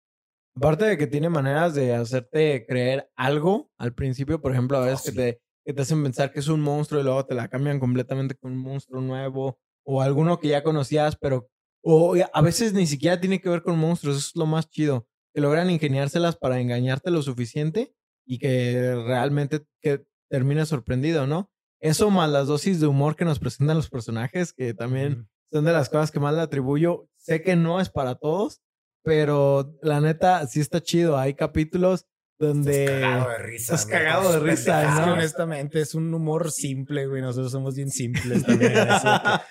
Aparte de que tiene maneras de hacerte creer algo al principio, por ejemplo, a veces que, te, que te hacen pensar que es un monstruo y luego te la cambian completamente con un monstruo nuevo o alguno que ya conocías, pero o a veces ni siquiera tiene que ver con monstruos, eso es lo más chido, que logran ingeniárselas para engañarte lo suficiente y que realmente que termines sorprendido, ¿no? Eso más las dosis de humor que nos presentan los personajes, que también son de las cosas que más le atribuyo. Sé que no es para todos, pero la neta sí está chido. Hay capítulos donde Estás cagado de risa. estás cagado de risa. ¿no? honestamente es un humor simple, güey. Nosotros somos bien simples (laughs) también. ah,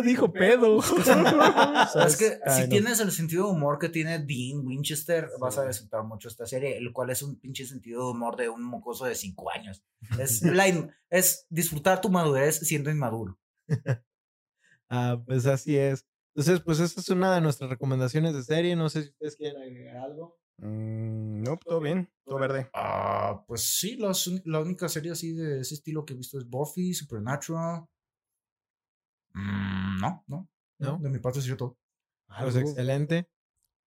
(laughs) dijo pedo. (laughs) Es que Ay, si no. tienes el sentido de humor que tiene Dean Winchester, vas a disfrutar mucho esta serie, el cual es un pinche sentido de humor de un mocoso de 5 años. Es, la es disfrutar tu madurez siendo inmaduro. ah, pues así es. Entonces, pues esa es una de nuestras recomendaciones de serie. No sé si ustedes quieren agregar algo. Mm, no, todo bien, todo verde. Ah, pues sí, las la única serie así de ese estilo que he visto es Buffy, Supernatural. Mm, no, no, ¿No? De mi parte sería todo. Pues excelente.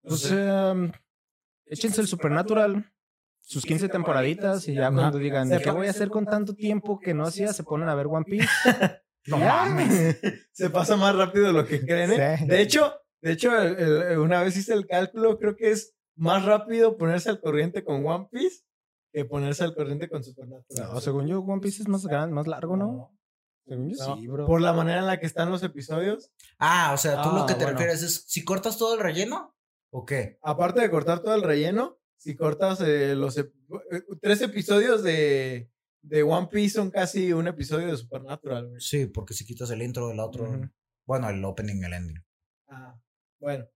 Pues eh, échense el Supernatural, sus 15 temporaditas y ya cuando digan, ¿qué voy a hacer con tanto tiempo que no hacía? Se ponen a ver One Piece. (laughs) No mames. (laughs) Se pasa más rápido de lo que (laughs) creen. ¿eh? Sí. De hecho, de hecho, el- el- una vez hice el cálculo, creo que es más rápido ponerse al corriente con One Piece que ponerse al corriente con Supernatural. No, según yo, One Piece es más grande, más largo, ¿no? Según yo No, sí, bro. Por la manera en la que están los episodios. Ah, o sea, tú Ah, lo que te bueno. refieres es si cortas todo el relleno o qué? Aparte de cortar todo el relleno, si cortas eh, los ep- eh, tres episodios de, de One Piece son casi un episodio de Supernatural. güey. Sí, porque si quitas el intro del otro, Ujú. bueno, el opening, el ending. Ah, bueno.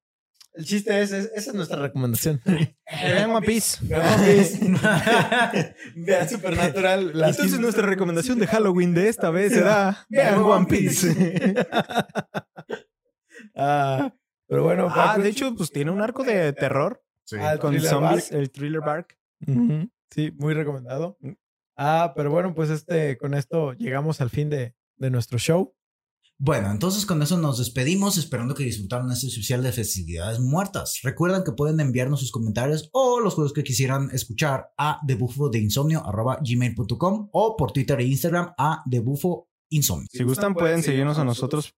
El chiste es, es- esa es nuestra recomendación. (laughs) Vean One Piece. Vean One Piece. (laughs) Vean Supernatural. las Entonces nuestra recomendación de Halloween de esta vez será vean One Piece. (laughs) Ah, pero bueno, ah, de hecho, pues tiene un arco de terror Sí. Ah, con zombies, Bark. el Thriller Bark. Sí, muy recomendado. Ah, pero bueno, pues este, con esto llegamos al fin de, de nuestro show. Bueno, entonces con eso nos despedimos, esperando que disfrutaron este especial de festividades muertas. Recuerden que pueden enviarnos sus comentarios o los juegos que quisieran escuchar a debufodeinsomnio.gmail.com o por Twitter e Instagram a debufoinsomnio. Si gustan, pueden seguirnos a nosotros.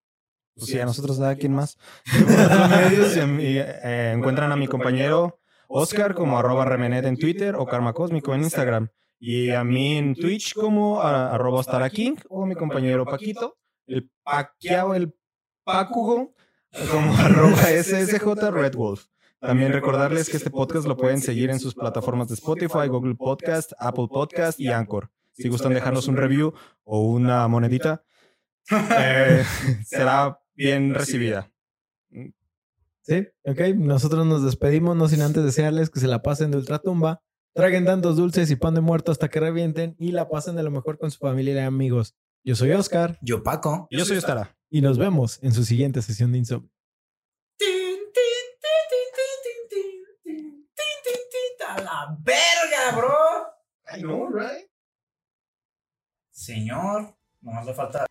Pues sí, a nosotros da quien más. Por otros (laughs) medios y, y, eh, encuentran a mi compañero Oscar como arroba remenet en Twitter o Karma Cósmico en Instagram. Y a mí en Twitch como a- arroba King o mi compañero Paquito, el Paquiao, el Pacugo, (laughs) como arroba SSJ Red Wolf. También recordarles que este podcast lo pueden seguir en sus plataformas de Spotify, Google Podcast, Apple Podcast y Anchor. Si gustan dejarnos un review o una monedita, (laughs) eh, (laughs) será bien recibida. Sí, ok. Nosotros nos despedimos, no sin antes desearles que se la pasen de ultratumba, traguen tantos dulces y pan de muerto hasta que revienten y la pasen de lo mejor con su familia y amigos. Yo soy Oscar Yo, Paco. Yo soy Ostara. y nos vemos en su siguiente sesión de Insomnio. ¡A la verga, bro! I know, right? Señor, nomás le falta